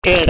¿Qué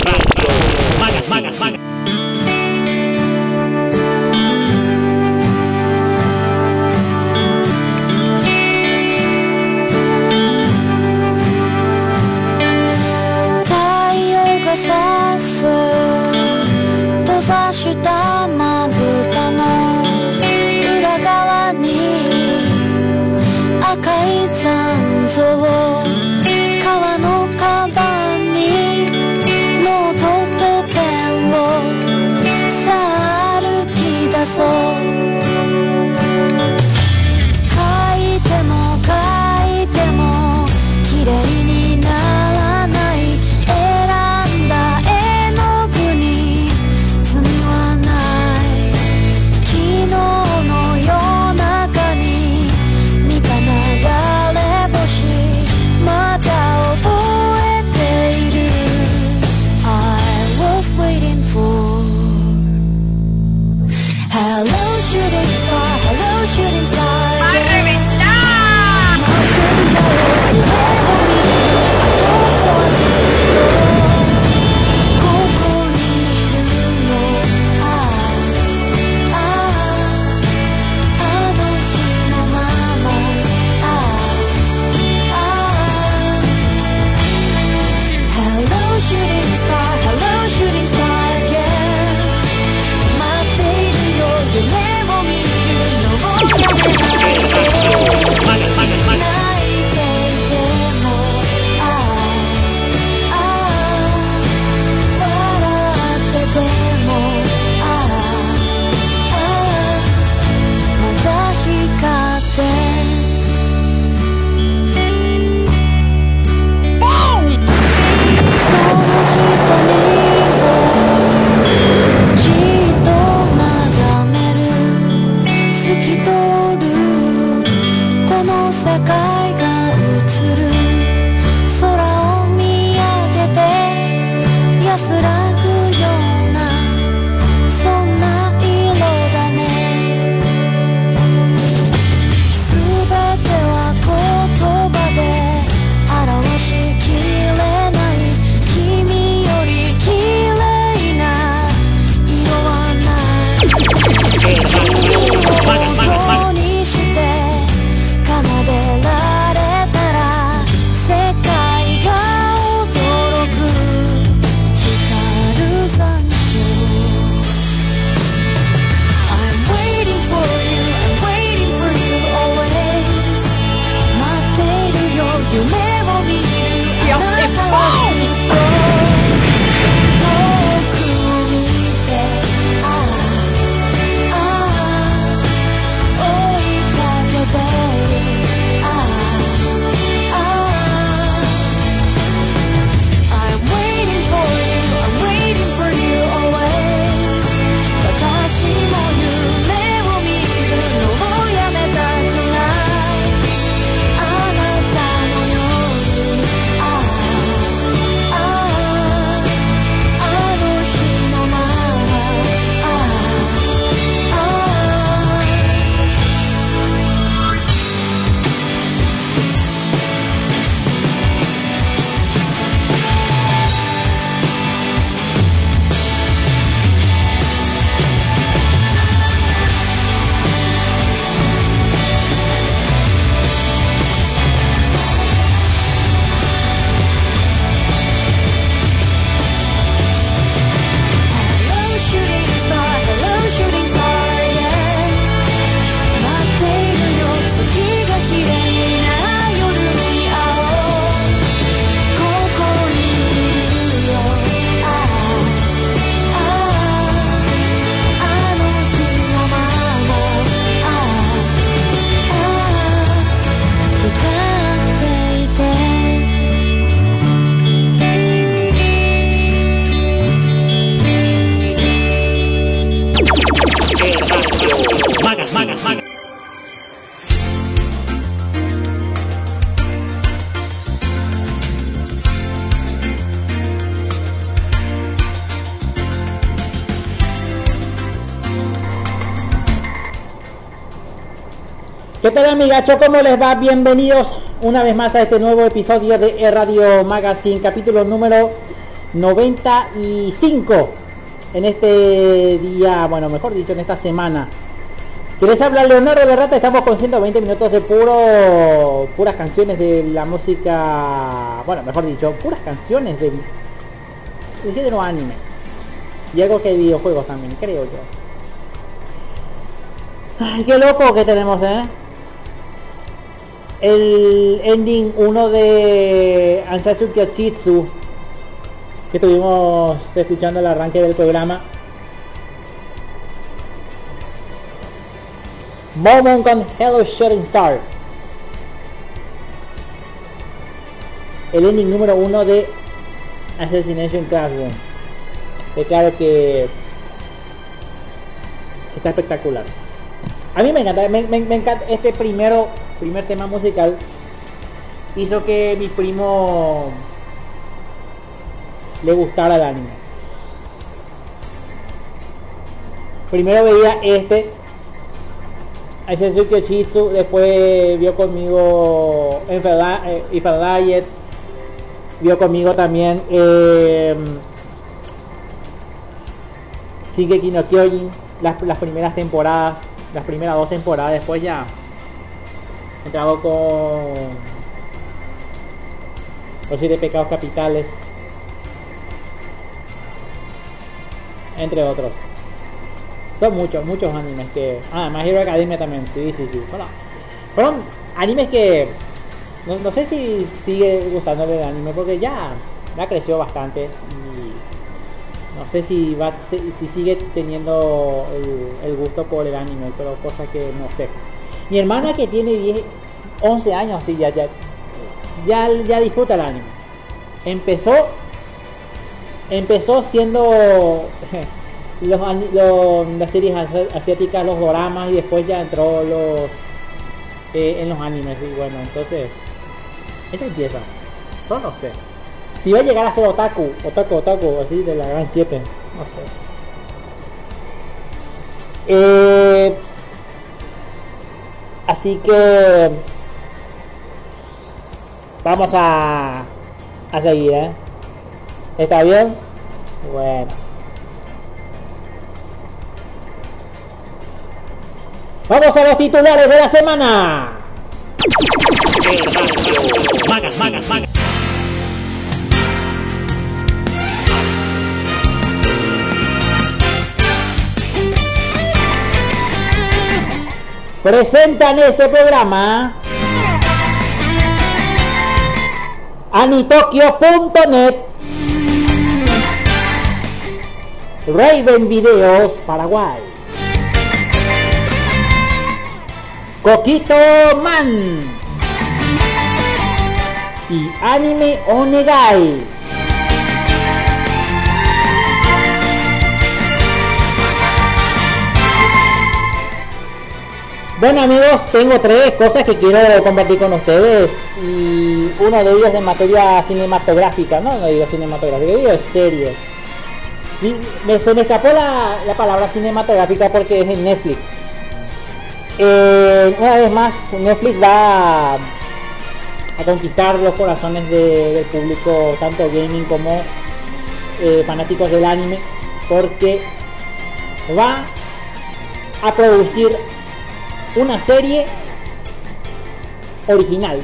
amigacho? ¿Cómo les va? Bienvenidos una vez más a este nuevo episodio de Radio Magazine, capítulo número 95 en este día, bueno, mejor dicho, en esta semana. ¿Quieres hablar Leonardo de Rata? Estamos con 120 minutos de puro puras canciones de la música, bueno, mejor dicho, puras canciones de de género anime. Y algo que hay videojuegos también, creo yo. Ay, qué loco que tenemos, ¿eh? El ending 1 de Ansatsu Kyochitsu que estuvimos escuchando el arranque del programa. Moment con Hello Shooting Star. El ending número uno de Assassination Classroom. Que claro que está espectacular. A mí me encanta, me encanta este primero, primer tema musical. Hizo que mi primo le gustara el anime. Primero veía este, Aishasuke Chitsu, después vio conmigo Diet, vio conmigo también eh, Shingeki no Kyojin, las, las primeras temporadas, las primeras dos temporadas, después ya con los siete pecados capitales entre otros. Son muchos, muchos animes que... Ah, más Hero Academia también, sí, sí, sí. Bueno, fueron animes que... No, sé si sigue gustándole el anime porque ya, ya creció bastante y no sé si va si, sigue teniendo el, gusto por el anime, pero cosa que no sé. Mi hermana que tiene 10, 11 años, sí, ya, ya, ya, disfruta el anime. Empezó empezó siendo los, las series asiáticas, los doramas y después ya entró los eh, en los animes y bueno, entonces esta empieza. No, no sé. Si va a llegar a ser otaku, otaku, otaku, así de la gran 7, no sé. Eh, así que vamos a, a seguir, ¿eh? ¿Está bien? Bueno. Vamos a los titulares de la semana. Presentan este programa anitokyo.net Raven Videos Paraguay. Coquito Man. Y Anime Onegai. Bueno amigos, tengo tres cosas que quiero compartir con ustedes. Y uno de ellos de materia cinematográfica, no, digo cinematográfica, digo de series. Me, se me escapó la, palabra cinematográfica porque es en Netflix. Eh, una vez más, Netflix va a, conquistar los corazones del público, tanto gaming como eh, fanáticos del anime, porque va a producir una serie original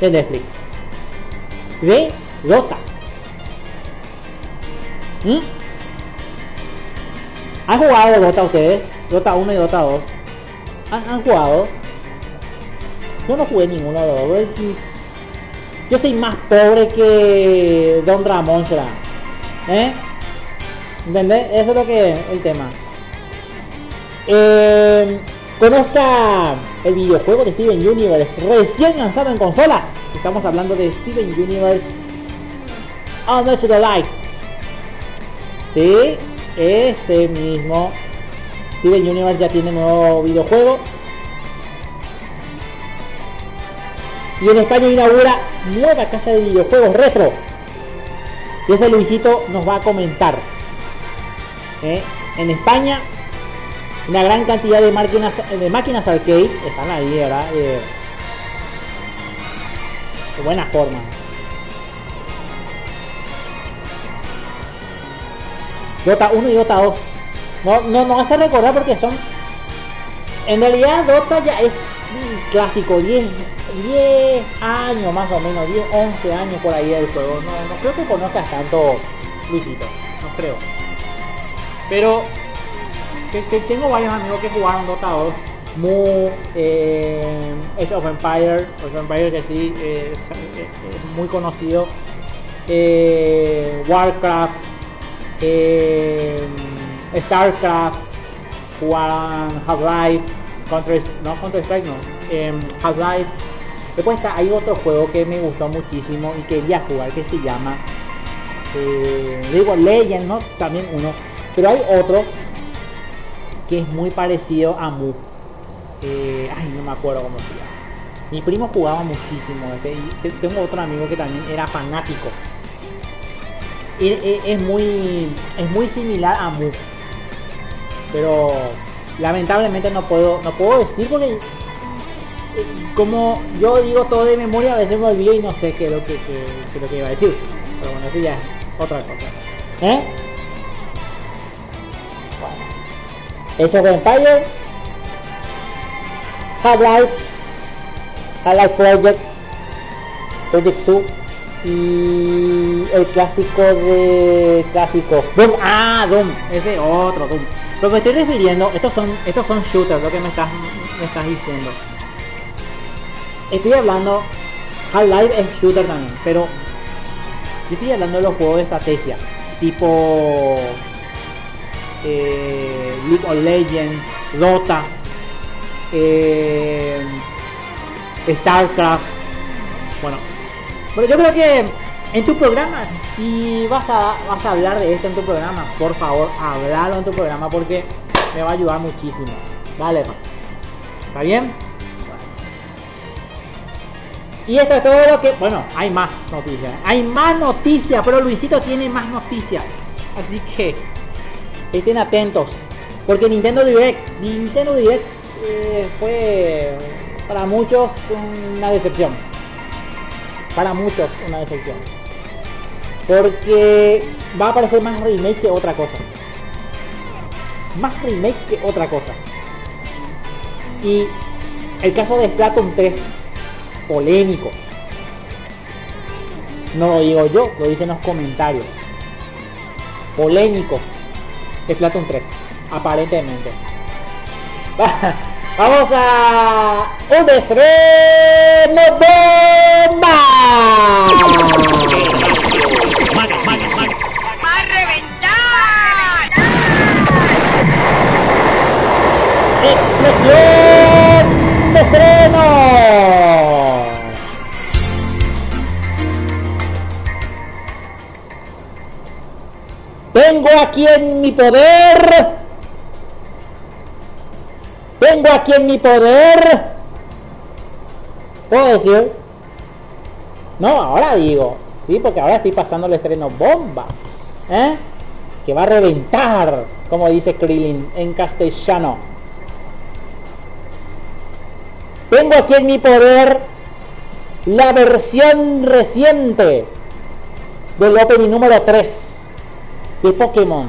de Netflix de Dota. ¿Mm? ¿Han jugado Dota ustedes? Dota 1 y Dota 2. ¿Han, jugado? Yo no jugué ninguno de los dos. Yo soy más pobre que Don Ramón será. ¿Eh? ¿Entendés? Eso es lo que es el tema. Eh, conozca el videojuego de Steven Universe recién lanzado en consolas. Estamos hablando de Steven Universe On the Light Sí, ese mismo. Steven Universe ya tiene nuevo videojuego. Y en España inaugura nueva casa de videojuegos retro. Y ese Luisito nos va a comentar. ¿Eh? En España, una gran cantidad de máquinas, de máquinas arcade están ahí, ¿verdad? de buena forma. Dota 1 y Dota 2. No, no, no recordar porque son... En realidad Dota ya es clásico, 10, 10 años más o menos, 10, 11 años por ahí del juego. No, no creo que conozcas tanto Luisito, no creo. Pero que, tengo varios amigos que jugaron Dota 2. Mu, eh, Age of Empire, Age of Empire que sí eh, es, muy conocido. Eh, Warcraft, eh, Starcraft, jugaron Half-Life, Counter, no Counter Strike no, em, Half-Life. Después está, hay otro juego que me gustó muchísimo y quería jugar que se llama digo Legend, ¿no? También uno. Pero hay otro que es muy parecido a Mu. Eh, ay, no me acuerdo cómo se llama. Mi primo jugaba muchísimo este, tengo otro amigo que también era fanático. Es, muy es muy similar a Mu. Pero lamentablemente no puedo no puedo decir porque eh, como yo digo todo de memoria a veces me olvido y no sé qué es lo que, lo que iba a decir. Pero bueno, eso ya es otra cosa. ¿Eh? Age of Empire, Half-Life, Half-Life Project, Project Sub y el clásico de clásicos. Doom, ah, Doom, ese otro Doom. Lo que estoy refiriendo, estos son, estos son shooters, lo que me estás, me estás diciendo. Estoy hablando, Half-Life es shooter también, pero yo estoy hablando de los juegos de estrategia, tipo eh, League of Legends, Dota, eh, StarCraft. Bueno, pero yo creo que en tu programa, si vas a, vas a hablar de esto en tu programa, por favor, hablalo en tu programa porque me va a ayudar muchísimo. Vale, ¿está bien? Y esto es todo lo que... Bueno, hay más noticias. Hay más noticias, pero Luisito tiene más noticias. Así que estén atentos. Porque Nintendo Direct, Nintendo Direct eh, fue para muchos una decepción. Para muchos una decepción. Porque va a aparecer más remake que otra cosa. Más remake que otra cosa. Y el caso de Splatoon 3, polémico. No lo digo yo, lo dicen los comentarios. Polémico es Platon 3, aparentemente. Vamos a un estreno bomba. ¡Va a reventar! ¡Explosión de estreno! Tengo aquí en mi poder. Tengo aquí en mi poder. ¿Puedo decir? No, ahora digo. Sí, porque ahora estoy pasando el estreno bomba. ¿Eh? Que va a reventar, como dice Krillin en castellano. Tengo aquí en mi poder la versión reciente del opening número 3 Pokémon.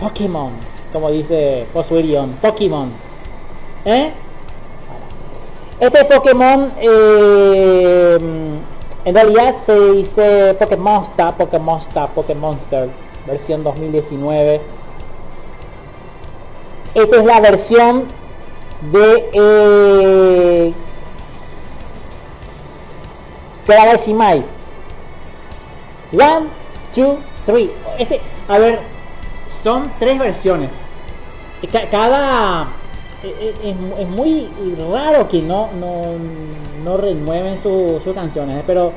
Pokémon, como dice Josuirion, Pokémon. ¿Eh? Este Pokémon eh, en realidad se dice Pokémon Star, Pokémon Star, Pokémon versión 2019. Esta es la versión de eh, Galaxy Mai. One, two, este, a ver, son tres versiones. Cada e, e, es, muy raro que no no, renueven sus canciones, pero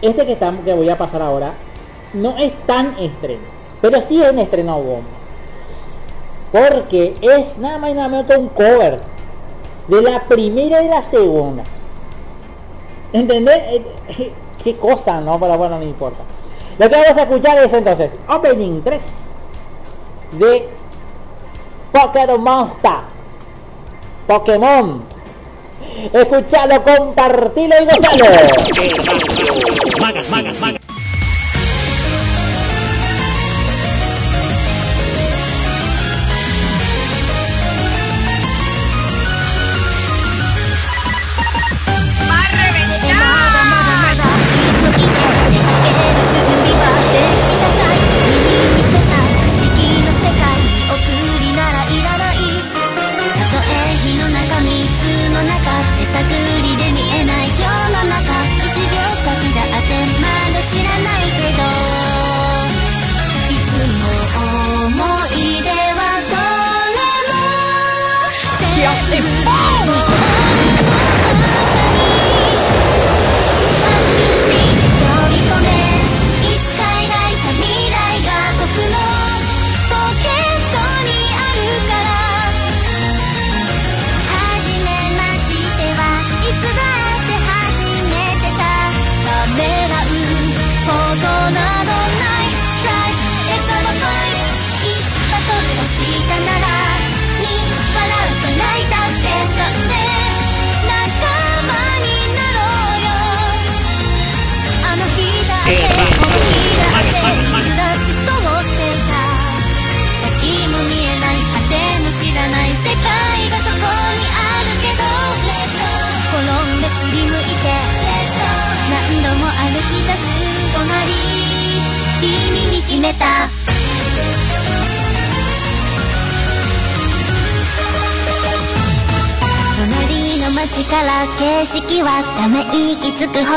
este que, estamos, que voy a pasar ahora no es tan estreno, pero sí es un estreno bomba. Porque es nada más y nada menos que un cover de la primera y la segunda. ¿Entendés? Eh, eh, ¿Qué cosa, no? Pero bueno, no importa. Lo que vamos a escuchar es entonces Opening 3 de Pokémon Monster. Pokémon. Escuchalo, compartilo y gozalo.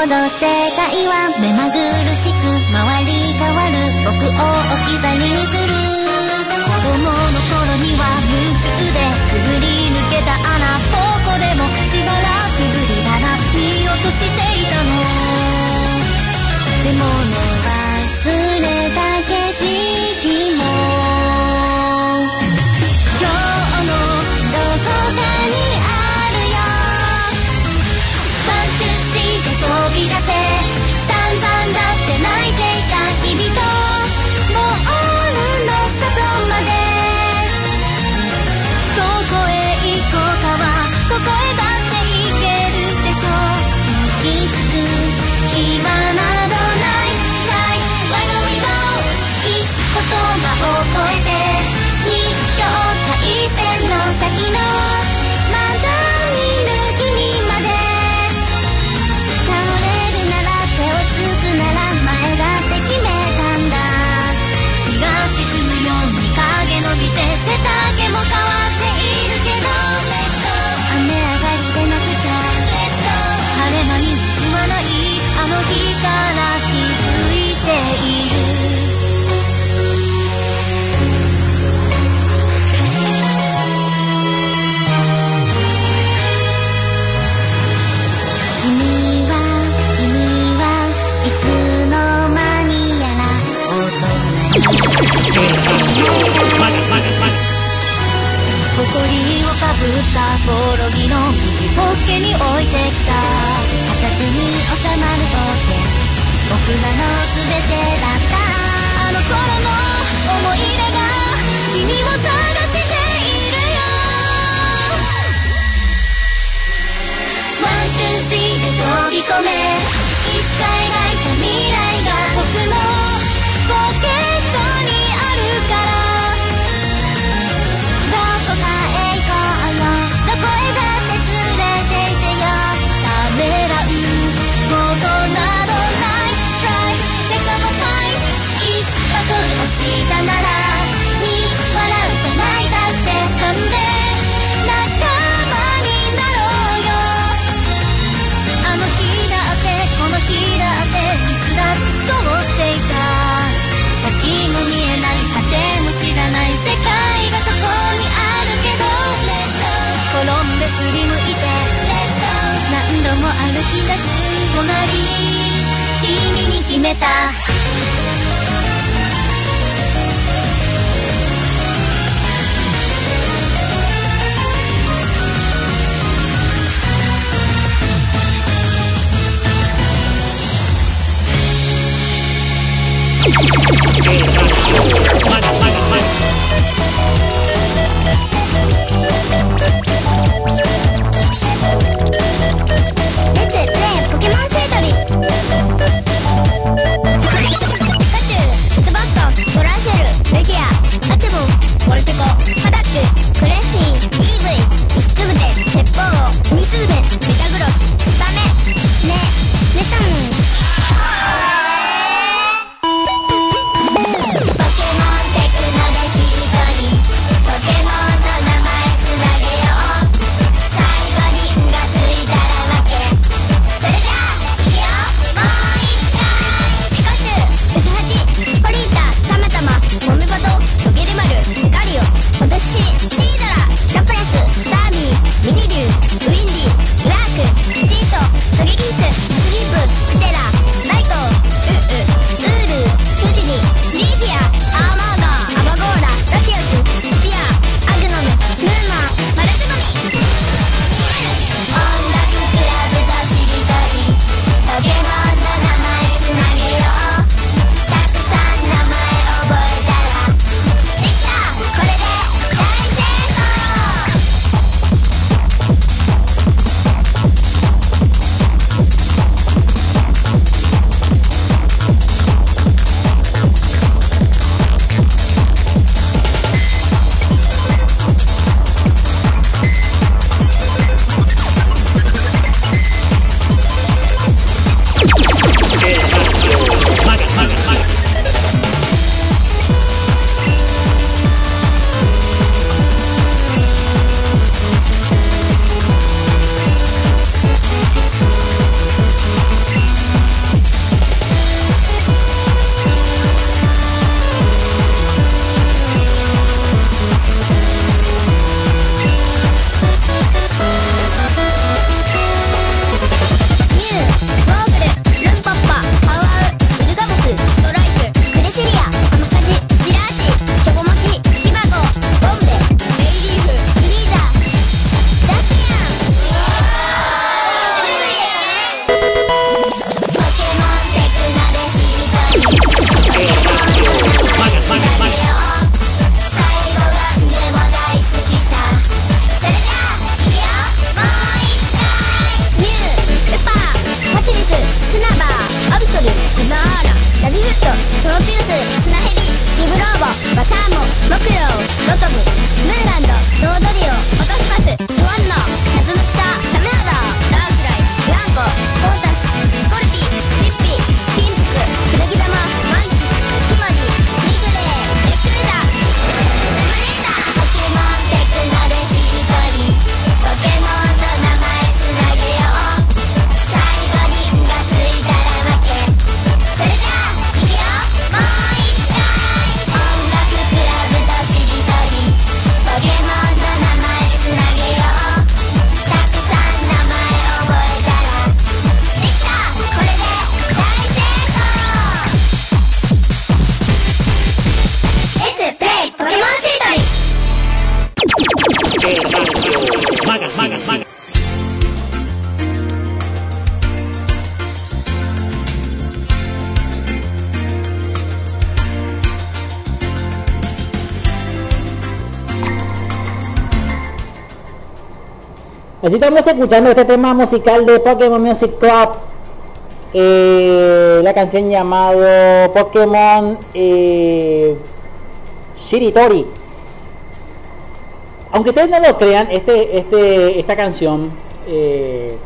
gonna 歩き出す隣君に決めた。マッチ it. Estamos escuchando este tema musical de Pokémon Music Club. Eh, la canción llamado Pokémon eh, Shiritori. Aunque ustedes no lo crean, este, este, esta canción eh,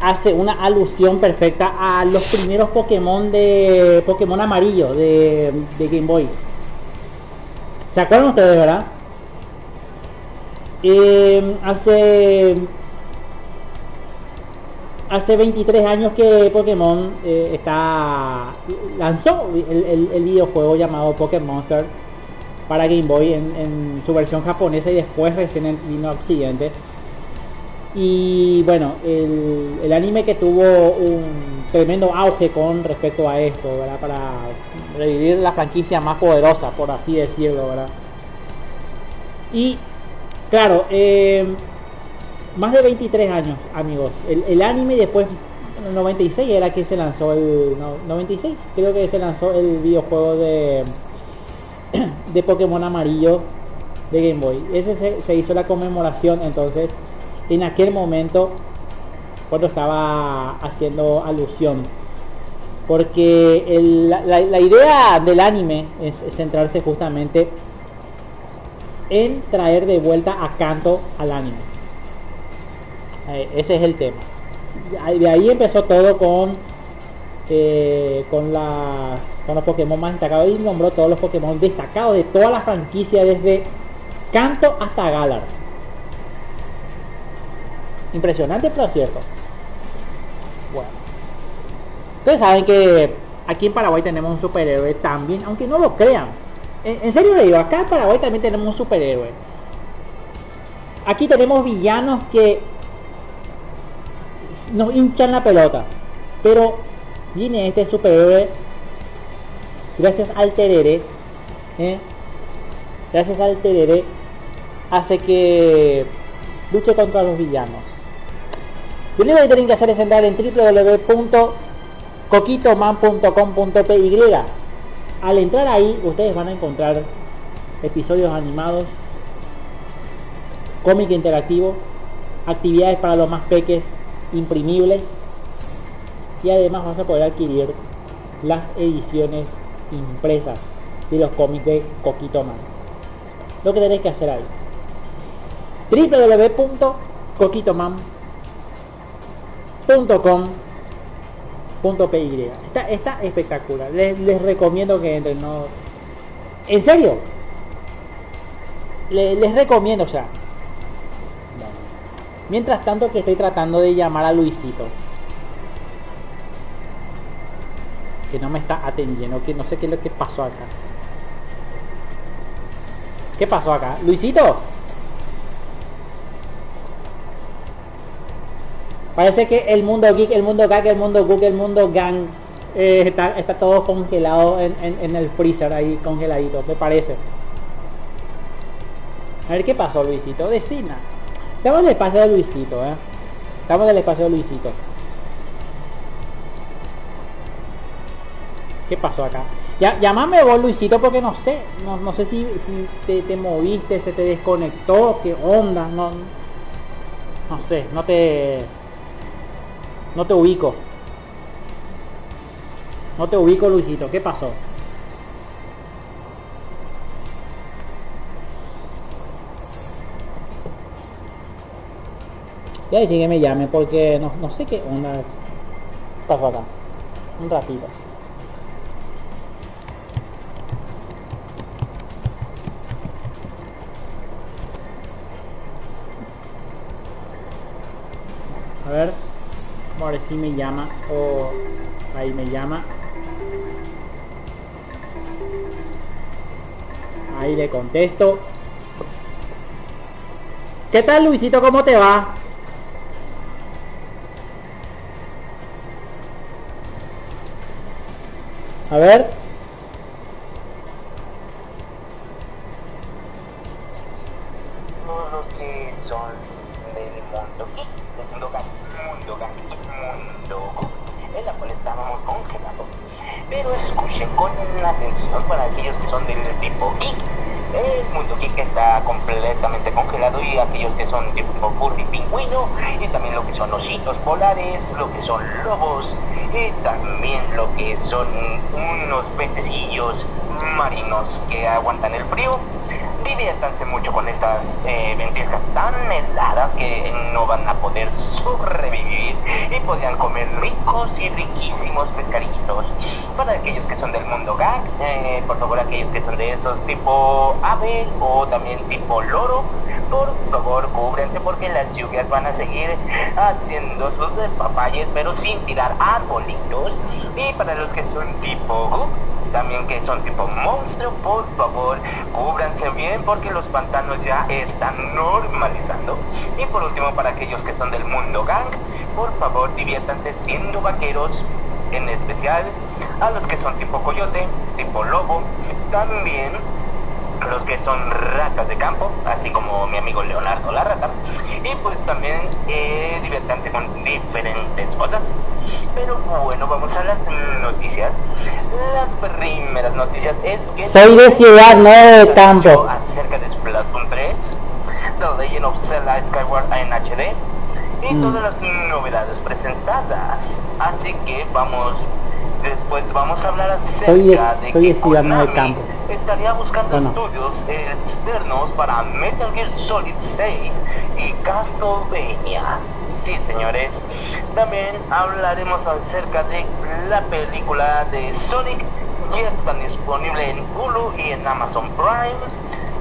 hace una alusión perfecta a los primeros Pokémon de Pokémon amarillo de, de Game Boy. ¿Se acuerdan ustedes, verdad? Eh, hace hace 23 años que Pokémon eh, está lanzó el, el- videojuego llamado Pokémon para Game Boy en, en su versión japonesa y después recién vino Occidente y bueno el, el anime que tuvo un tremendo auge con respecto a esto ¿verdad? para revivir la franquicia más poderosa por así decirlo ¿verdad? y Claro, eh, más de 23 años, amigos. El, anime después, en el 96 era que se lanzó el... No, 96 creo que se lanzó el videojuego de, de Pokémon amarillo de Game Boy. Ese se, hizo la conmemoración entonces en aquel momento cuando estaba haciendo alusión. Porque el- la, la- idea del anime es centrarse justamente en traer de vuelta a Kanto al anime. Eh, ese es el tema. De ahí empezó todo con eh, con la con los Pokémon más destacados y nombró todos los Pokémon destacados de toda la franquicia desde Kanto hasta Galar. Impresionante pero cierto. Bueno. Ustedes saben que aquí en Paraguay tenemos un superhéroe también, aunque no lo crean. En, serio le digo, acá en Paraguay también tenemos un superhéroe. Aquí tenemos villanos que nos hinchan la pelota. Pero viene este superhéroe gracias al tereré. ¿eh? Gracias al tereré hace que luche contra los villanos. Lo único que tienen que hacer es entrar en www.coquitoman.com.py al entrar ahí ustedes van a encontrar episodios animados, cómic interactivo, actividades para los más peques, imprimibles y además vas a poder adquirir las ediciones impresas de los cómics de Coquito Man. Lo que tenéis que hacer ahí www.coquitoman.com.py está, está espectacular. Les, les recomiendo que entren no en serio Le- les recomiendo o sea mientras tanto que estoy tratando de llamar a Luisito. Que no me está atendiendo que no sé qué es lo que pasó acá. ¿Qué pasó acá? Luisito Parece que el mundo geek, el mundo gag, el mundo Google, el mundo gang eh, está, está todo congelado en, en- en el freezer ahí congeladito, me parece. A ver qué pasó Luisito, decina. Estamos en el espacio de Luisito, eh. Estamos en el espacio de Luisito. ¿Qué pasó acá? Ya, llámame vos Luisito porque no sé, no, no sé si, si te, te moviste, se te desconectó, qué onda, no, no sé, no te, no te ubico. No te ubico, Luisito. ¿Qué pasó? Ya decir que me llame porque no, no sé qué onda pasó acá. Un ratito. A ver. Ahora sí me llama. O ahí me llama. Ahí le contesto. ¿Qué tal Luisito? ¿Cómo te va? A ver. todos los que son Pero escuchen con atención para aquellos que son del tipo geek. El mundo geek está completamente congelado y aquellos que son tipo Furby pingüino y también lo que son ositos polares, lo que son lobos y también lo que son unos pececillos marinos que aguantan el frío diviértanse mucho con estas eh, ventiscas tan heladas que no van a poder sobrevivir y podrían comer ricos y riquísimos pescaditos. Para aquellos que son del mundo gag, eh, por favor aquellos que son de esos tipo ave o también tipo loro, por favor cúbrense porque las lluvias van a seguir haciendo sus despapalles pero sin tirar arbolitos. Y para los que son tipo también que son tipo monstruo, por favor, cúbranse bien porque los pantanos ya están normalizando. Y por último, para aquellos que son del mundo gang, por favor, diviértanse siendo vaqueros, en especial a los que son tipo coyote, tipo lobo, también los que son ratas de campo, así como mi amigo Leonardo la rata, y pues también eh, diviértanse con diferentes cosas. Pero bueno, vamos a las noticias. Las primeras noticias es que... Soy de ciudad, no de campo. Acerca de Splatoon 3, The Legend of Zelda Skyward en HD y Mm. todas las novedades presentadas. Así que vamos... Después vamos a hablar acerca Soy de- de soy que de de Konami campo. estaría buscando Bueno. estudios externos para Metal Gear Solid 6 y Castlevania. Sí, señores. También hablaremos acerca de la película de Sonic. Ya está disponible en Hulu y en Amazon Prime.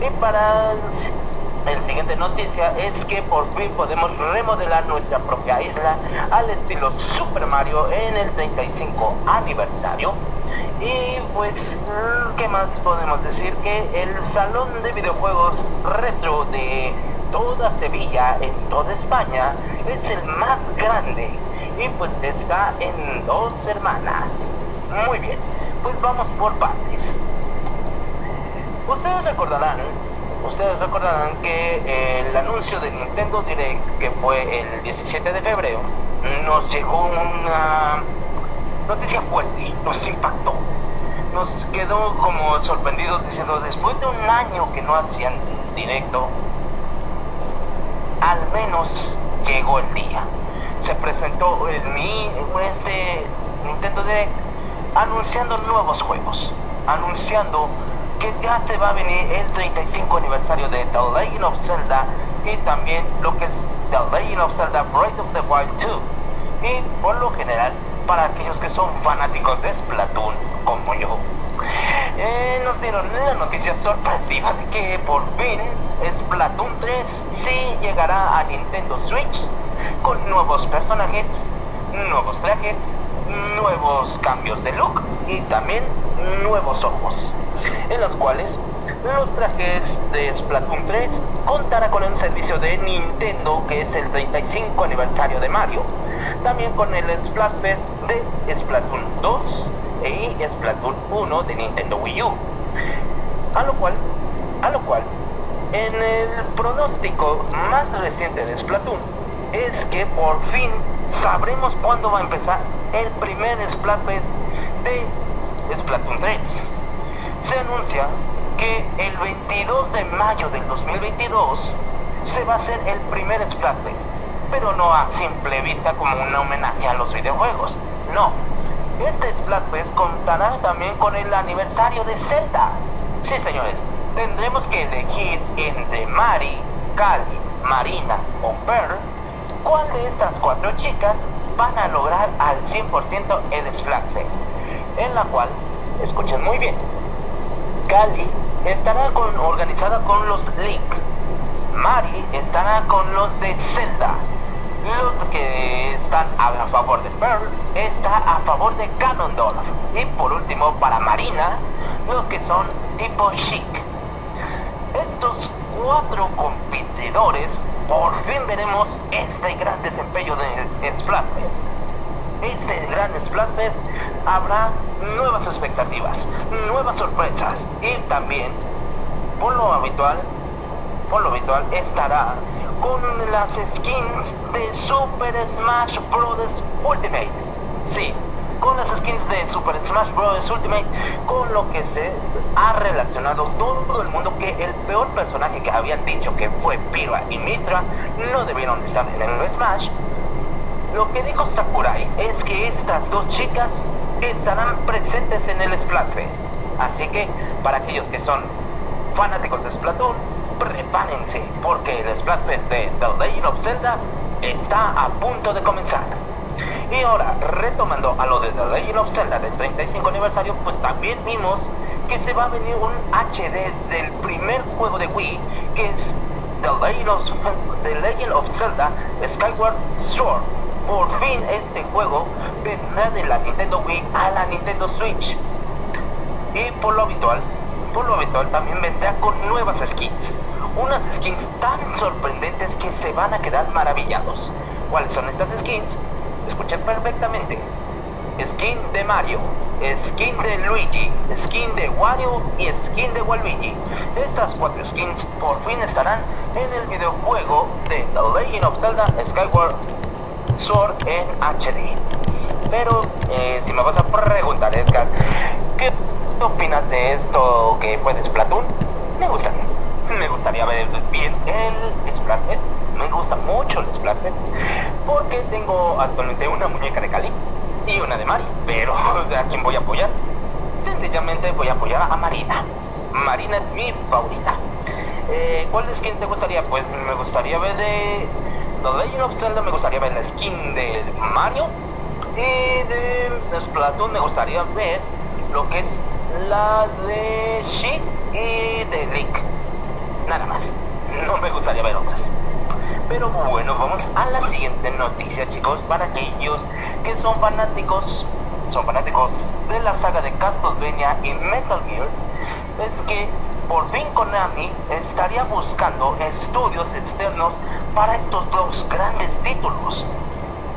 Y para el siguiente noticia es que por fin podemos remodelar nuestra propia isla al estilo Super Mario en el 35 aniversario. Y pues, ¿qué más podemos decir? Que el salón de videojuegos retro de toda Sevilla, en toda España, es el más grande. Y pues está en dos hermanas. Muy bien, pues vamos por partes. Ustedes recordarán, ustedes recordarán que el anuncio de Nintendo Direct, que fue el 17 de febrero, nos llegó una noticia fuerte, nos impactó. Nos quedó como sorprendidos diciendo, después de un año que no hacían directo, al menos llegó el día. Se presentó el mi, este Nintendo Direct anunciando nuevos juegos, anunciando que ya se va a venir el 35 aniversario de The Legend of Zelda y también lo que es The Legend of Zelda Breath of the Wild 2. Y por lo general, para aquellos que son fanáticos de Splatoon, como yo, eh, nos dieron la noticia sorpresiva de que por fin Splatoon 3 sí llegará a Nintendo Switch con nuevos personajes, nuevos trajes, nuevos cambios de look y también nuevos ojos, en los cuales los trajes de Splatoon 3 contará con el servicio de Nintendo que es el 35 aniversario de Mario, también con el Splatfest de Splatoon 2 y Splatoon 1 de Nintendo Wii U. A lo cual, a lo cual, en el pronóstico más reciente de Splatoon es que por fin sabremos cuándo va a empezar el primer Splatfest de Splatoon 3. Se anuncia que el 22 de mayo del 2022 se va a hacer el primer Splatfest, pero no a simple vista como un homenaje a los videojuegos, no, Este Splatfest contará también con el aniversario de Zelda. Sí, señores, tendremos que elegir entre Mari, Cali, Marina o Pearl cuál de estas cuatro chicas van a lograr al 100% el Splatfest, en la cual, escuchen muy bien, Cali estará con- organizada con los Link, Mari estará con los de Zelda, los que están a favor de Pearl está a favor de Ganondorf, y por último para Marina, los que son tipo Chic. Estos cuatro competidores, por fin veremos este gran desempeño de Splatfest. Este gran Splatfest habrá nuevas expectativas, nuevas sorpresas y también, por lo habitual, por lo habitual estará con las skins de Super Smash Bros. Ultimate. Sí, con las skins de Super Smash Bros. Ultimate, con lo que se ha relacionado todo el mundo que el peor personaje que habían dicho que fue Pirua y Mitra no debieron estar en el Smash. Lo que dijo Sakurai es que estas dos chicas estarán presentes en el Splatfest. Así que, para aquellos que son fanáticos de Splatoon, prepárense, porque el Splatfest de The Legend of Zelda está a punto de comenzar. Y ahora, retomando a lo de The Legend of Zelda del 35 aniversario, pues también vimos que se va a venir un HD del primer juego de Wii, que es The Legend of, The Legend of Zelda Skyward Sword. Por fin este juego vendrá de la Nintendo Wii a la Nintendo Switch. Y por lo habitual, por lo habitual también vendrá con nuevas skins. Unas skins tan sorprendentes que se van a quedar maravillados. ¿Cuáles son estas skins? Escuchen perfectamente. Skin de Mario, skin de Luigi, skin de Wario y skin de Waluigi. Estas cuatro skins por fin estarán en el videojuego de The Legend of Zelda Skyward Sword en HD. Pero eh, si me vas a preguntar, Edgar, ¿qué opinas de esto que fue de Splatoon? Me gustaría. Me gustaría ver bien el Splatfest. Me gusta mucho el Splatfest. Porque tengo actualmente una muñeca de Cali y una de Mari. Pero ¿a quién voy a apoyar? Sencillamente voy a apoyar a Marina. Marina es mi favorita. Eh, ¿Cuál skin te gustaría? Pues me gustaría ver de The Legend of Zelda, me gustaría ver la skin de Mario. Y de Splatoon me gustaría ver lo que es la de Sheik y de Link. Nada más. No me gustaría ver otras. Pero bueno, vamos a la siguiente noticia, chicos, para aquellos que son fanáticos, son fanáticos de la saga de Castlevania y Metal Gear, es que por fin Konami estaría buscando estudios externos para estos dos grandes títulos.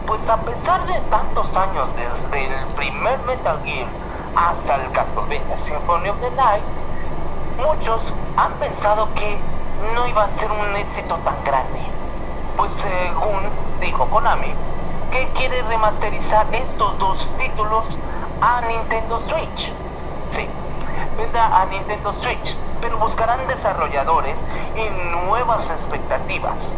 Pues a pesar de tantos años desde el primer Metal Gear hasta el Castlevania Symphony of the Night, muchos han pensado que no iba a ser un éxito tan grande. Pues según dijo Konami, que quiere remasterizar estos dos títulos a Nintendo Switch. Sí, vendrá a Nintendo Switch, pero buscarán desarrolladores y nuevas expectativas.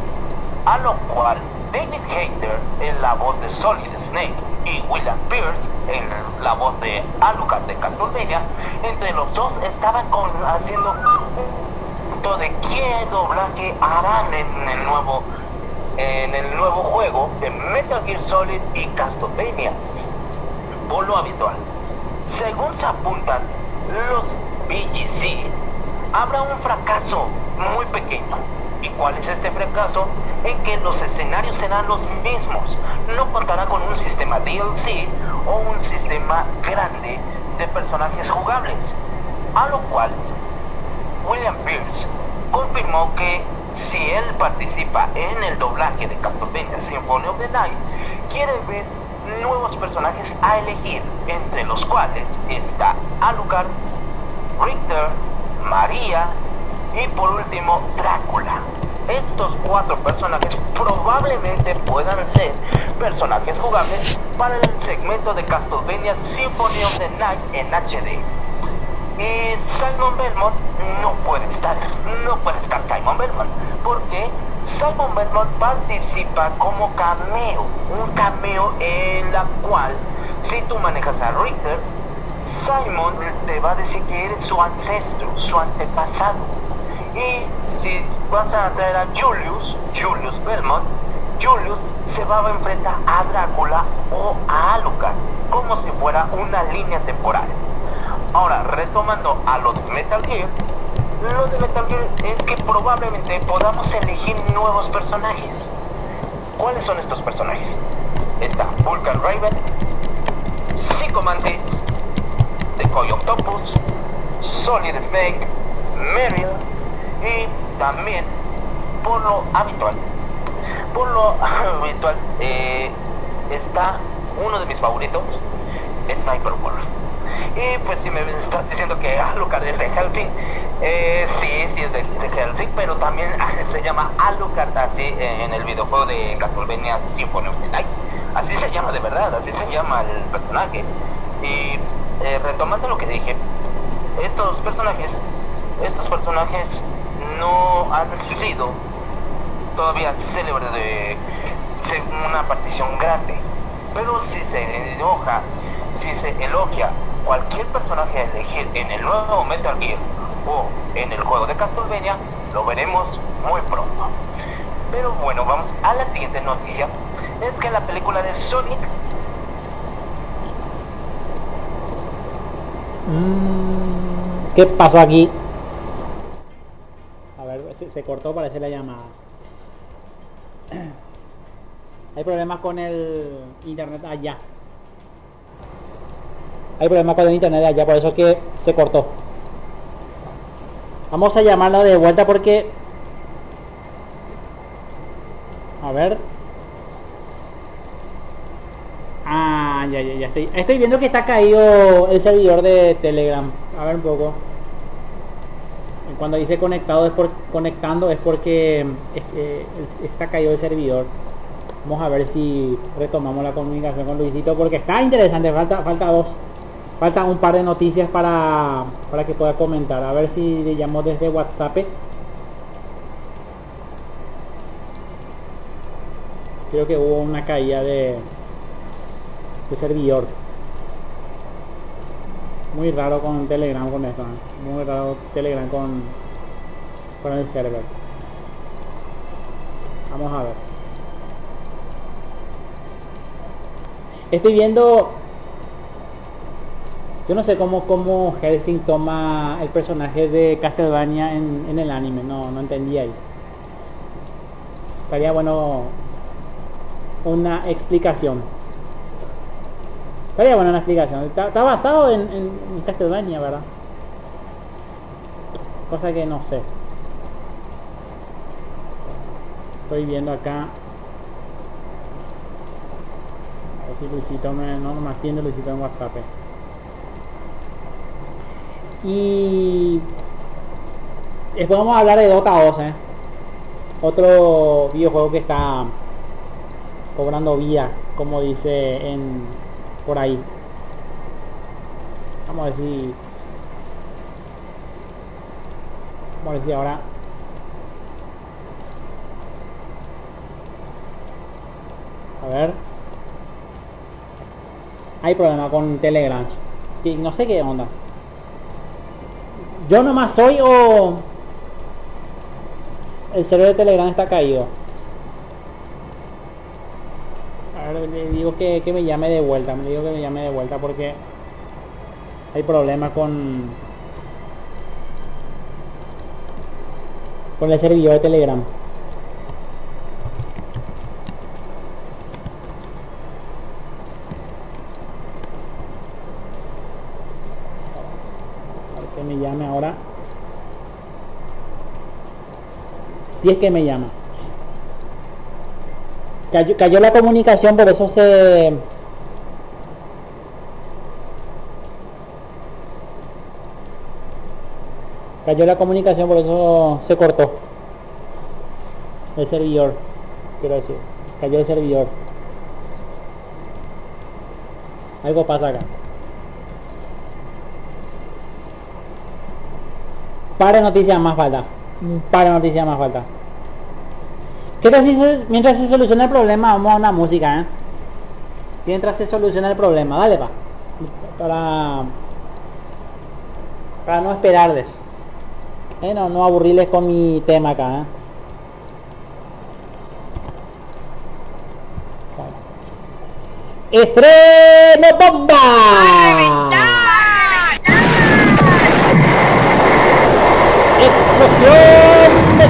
A lo cual David Hayter en la voz de Solid Snake y William Pierce en la voz de Alucard de Castlevania, entre los dos estaban con- haciendo de qué doblaje harán en el nuevo en el nuevo juego de Metal Gear Solid y Castlevania por lo habitual. Según se apuntan los BGC, habrá un fracaso muy pequeño. ¿Y cuál es este fracaso? En que los escenarios serán los mismos. No contará con un sistema DLC o un sistema grande de personajes jugables. A lo cual, William Pierce confirmó que si él participa en el doblaje de Castlevania Symphony of the Night, quiere ver nuevos personajes a elegir, entre los cuales está Alucard, Richter, María y por último Drácula. Estos cuatro personajes probablemente puedan ser personajes jugables para el segmento de Castlevania Symphony of the Night en HD. Y Simon Belmont no puede estar, no puede estar Simon Belmont, porque Simon Belmont participa como cameo, un cameo en la cual Si tú manejas a Richter, Simon te va a decir que eres su ancestro, su antepasado. Y si vas a traer a Julius, Julius Belmont, Julius se va a enfrentar a Drácula o a Alucard, como si fuera una línea temporal. Ahora, retomando a lo de Metal Gear, lo de Metal Gear es que probablemente podamos elegir nuevos personajes. ¿Cuáles son estos personajes? Está Vulcan Raven, Psycho Mantis, Decoy Octopus, Solid Snake, Meryl y también por lo habitual. Por lo habitual eh, está uno de mis favoritos, Sniper Wolf. Y pues si me estás diciendo que Alucard es de Helsing, eh, sí, sí es de, de Helsing, pero también se llama Alucard así en el videojuego de Castlevania Symphony of the Night. Así se llama de verdad, así se llama el personaje. Y eh, retomando lo que dije, estos personajes, estos personajes no han sido todavía célebres de ser una partición grande. Pero si se enoja, si se elogia cualquier personaje a elegir en el nuevo Metal Gear o en el juego de Castlevania, lo veremos muy pronto. Pero bueno, vamos a la siguiente noticia. Es que la película de Sonic Mm, ¿Qué pasó aquí? A ver, se, se cortó, parece la llamada. Hay problemas con el internet allá. Hay problemas con el internet allá, por eso que se cortó. Vamos a llamarla de vuelta porque... A ver. Ah, ya, ya, ya estoy. Estoy viendo que está caído el servidor de Telegram. A ver un poco. Cuando dice conectado es por conectando es porque está caído el servidor. Vamos a ver si retomamos la comunicación con Luisito porque está interesante. Falta falta dos. Falta un par de noticias para para que pueda comentar. A ver si le llamo desde WhatsApp. Creo que hubo una caída de de servidor. Muy raro con Telegram con esto, ¿eh? muy raro Telegram con con el server. Vamos a ver. Estoy viendo yo no sé cómo cómo Helsing toma el personaje de Castlevania en, el anime, no, no entendí ahí. Estaría bueno una explicación. Estaría buena una explicación. Está, basado en, en, Castlevania, ¿verdad? Cosa que no sé. Estoy viendo acá. A ver si Luisito me, no me atiende Luisito en WhatsApp. Y después vamos a hablar de Dota 2, ¿eh? Otro videojuego que está cobrando vía, como dice en por ahí. Vamos a ver si... Vamos a ver si ahora... A ver. Hay problema con Telegram. No sé qué onda. Yo nomás soy o... El server de Telegram está caído. le digo que, que, me llame de vuelta, me digo que me llame de vuelta porque hay problemas con con el servidor de Telegram. A ver que me ahora. Si es que me llama. Cayó, cayó, la comunicación, por eso se... Cayó la comunicación, por eso se cortó. El servidor, quiero decir. Cayó el servidor. Algo pasa acá. Para noticias más falta. Para noticias más falta. ¿Qué tal si se, mientras se soluciona el problema vamos a una música, ¿eh? Mientras se soluciona el problema. Dale, va. Para... Para no esperarles. Eh, no, no aburrirles con mi tema acá. ¿eh? ¡Estreno bomba! ¡Explosión de!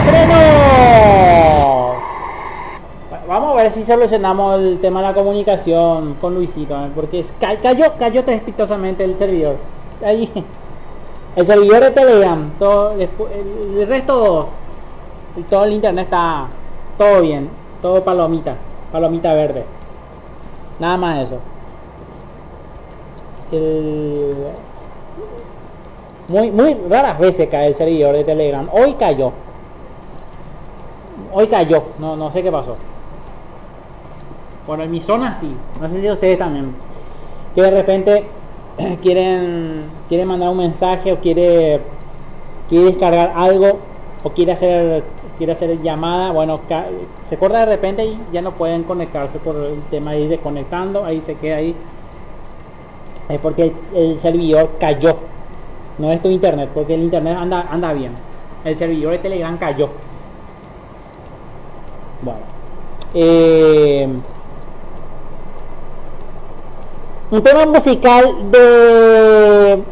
Vamos a ver si solucionamos el tema de la comunicación con Luisito, ¿eh? porque ca- cayó, cayó estrepitosamente el servidor. Ahí, el servidor de Telegram, todo, el, resto, todo el internet está todo bien, todo palomita, palomita verde. Nada más eso. El- muy, muy raras veces cae el servidor de Telegram. Hoy cayó. Hoy cayó. No, no sé qué pasó. Bueno, en mi zona sí. No sé si ustedes también. Que de repente quieren quieren mandar un mensaje o quiere quiere descargar algo o quiere hacer quiere hacer llamada bueno se corta de repente y ya no pueden conectarse por el tema de irse conectando ahí se queda ahí es porque el servidor cayó no es tu internet porque el internet anda anda bien. El servidor de telegram cayó. Bueno eh, un tema musical de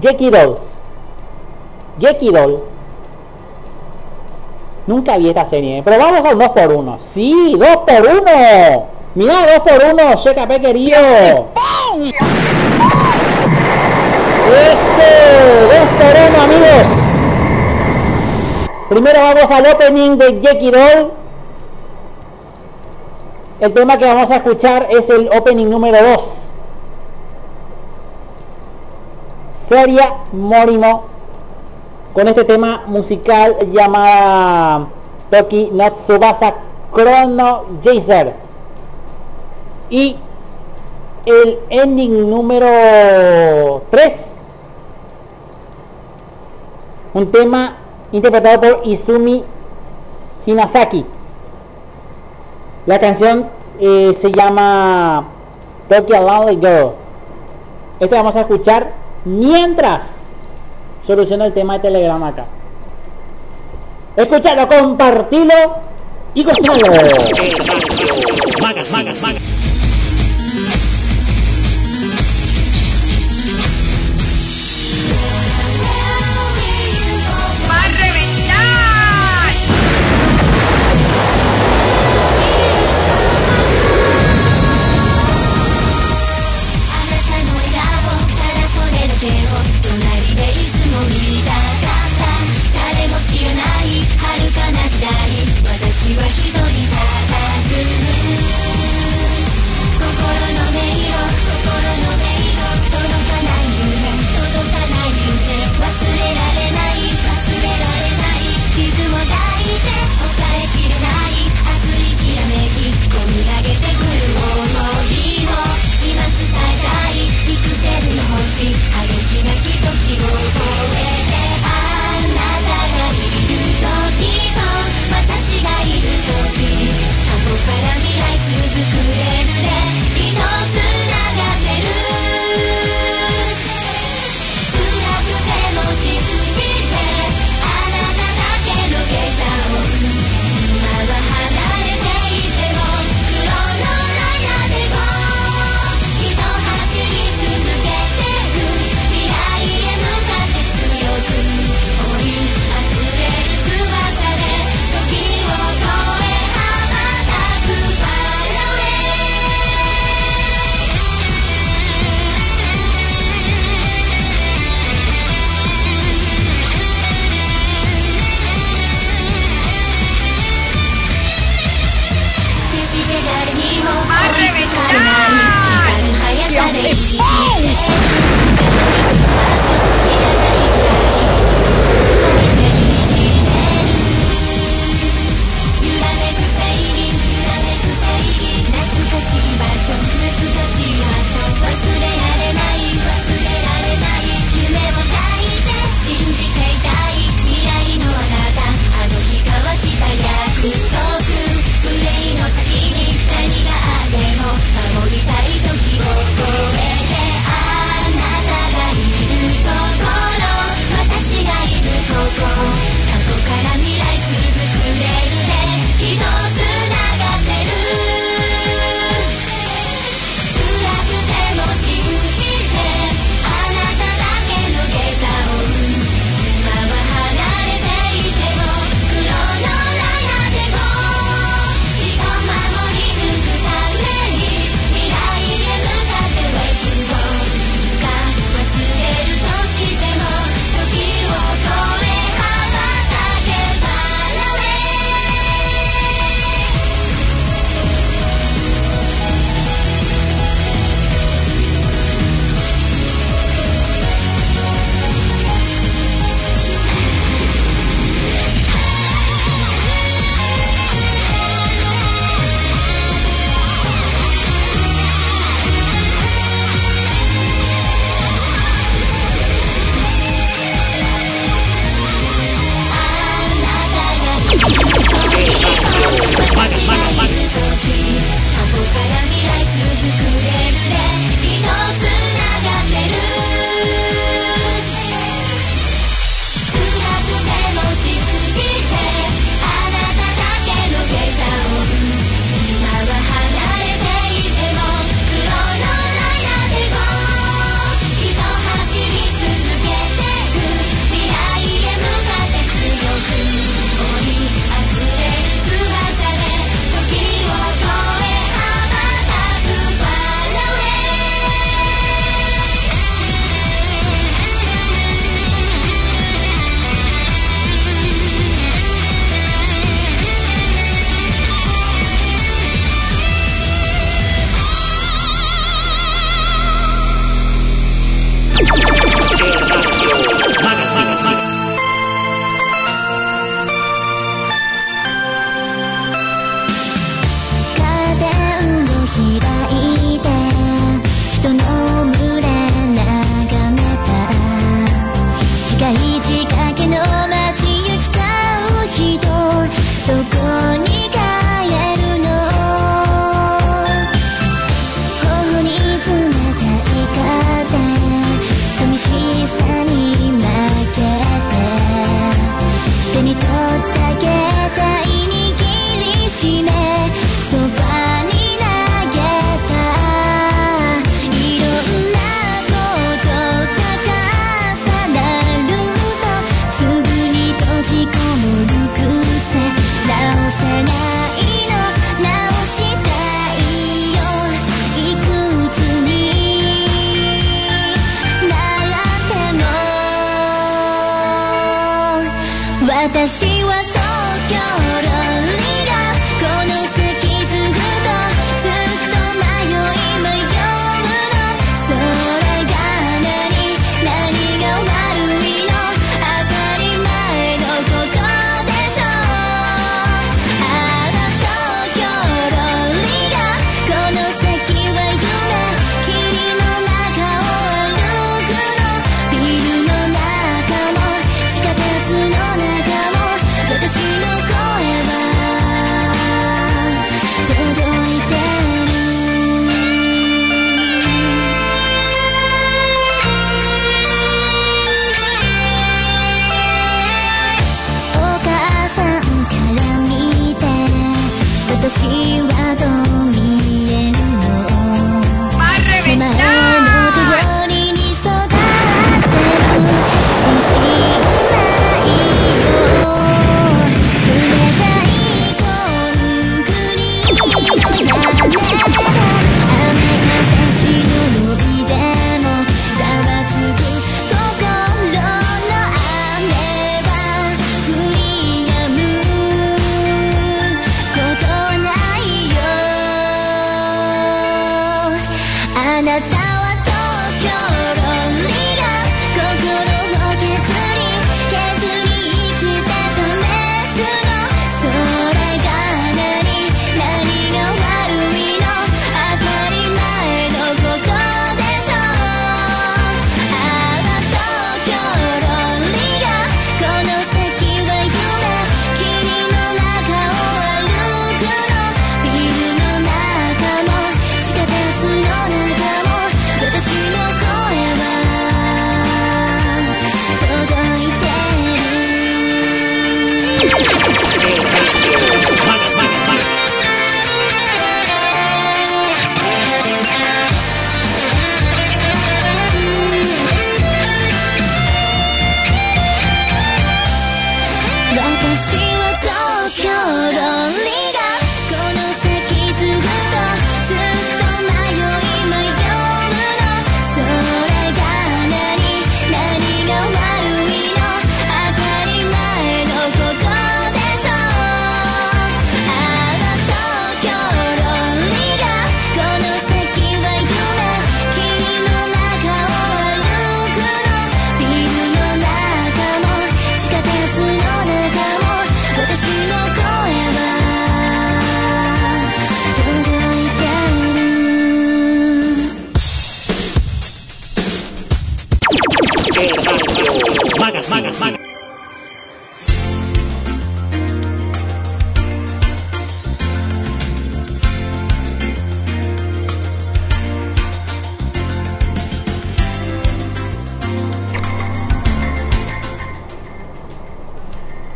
Jackie Doll. Jackie Doll. Nunca vi esta serie, pero vamos al 2 por 1 Sí, 2 por 1 Mira, 2 por 1 Querido. Este, 2 por 1 amigos. Primero vamos al opening de Jackie Doll. El tema que vamos a escuchar es el opening número 2. Seria Morimo con este tema musical llamada Toki no Tsubasa Chrono Jazer. Y el ending número 3. Un tema interpretado por Izumi Hinasaki. La canción eh, se llama Tokyo Lonely Girl. Este vamos a escuchar mientras soluciono el tema de Telegram acá. Escúchalo, compartilo y gozalo.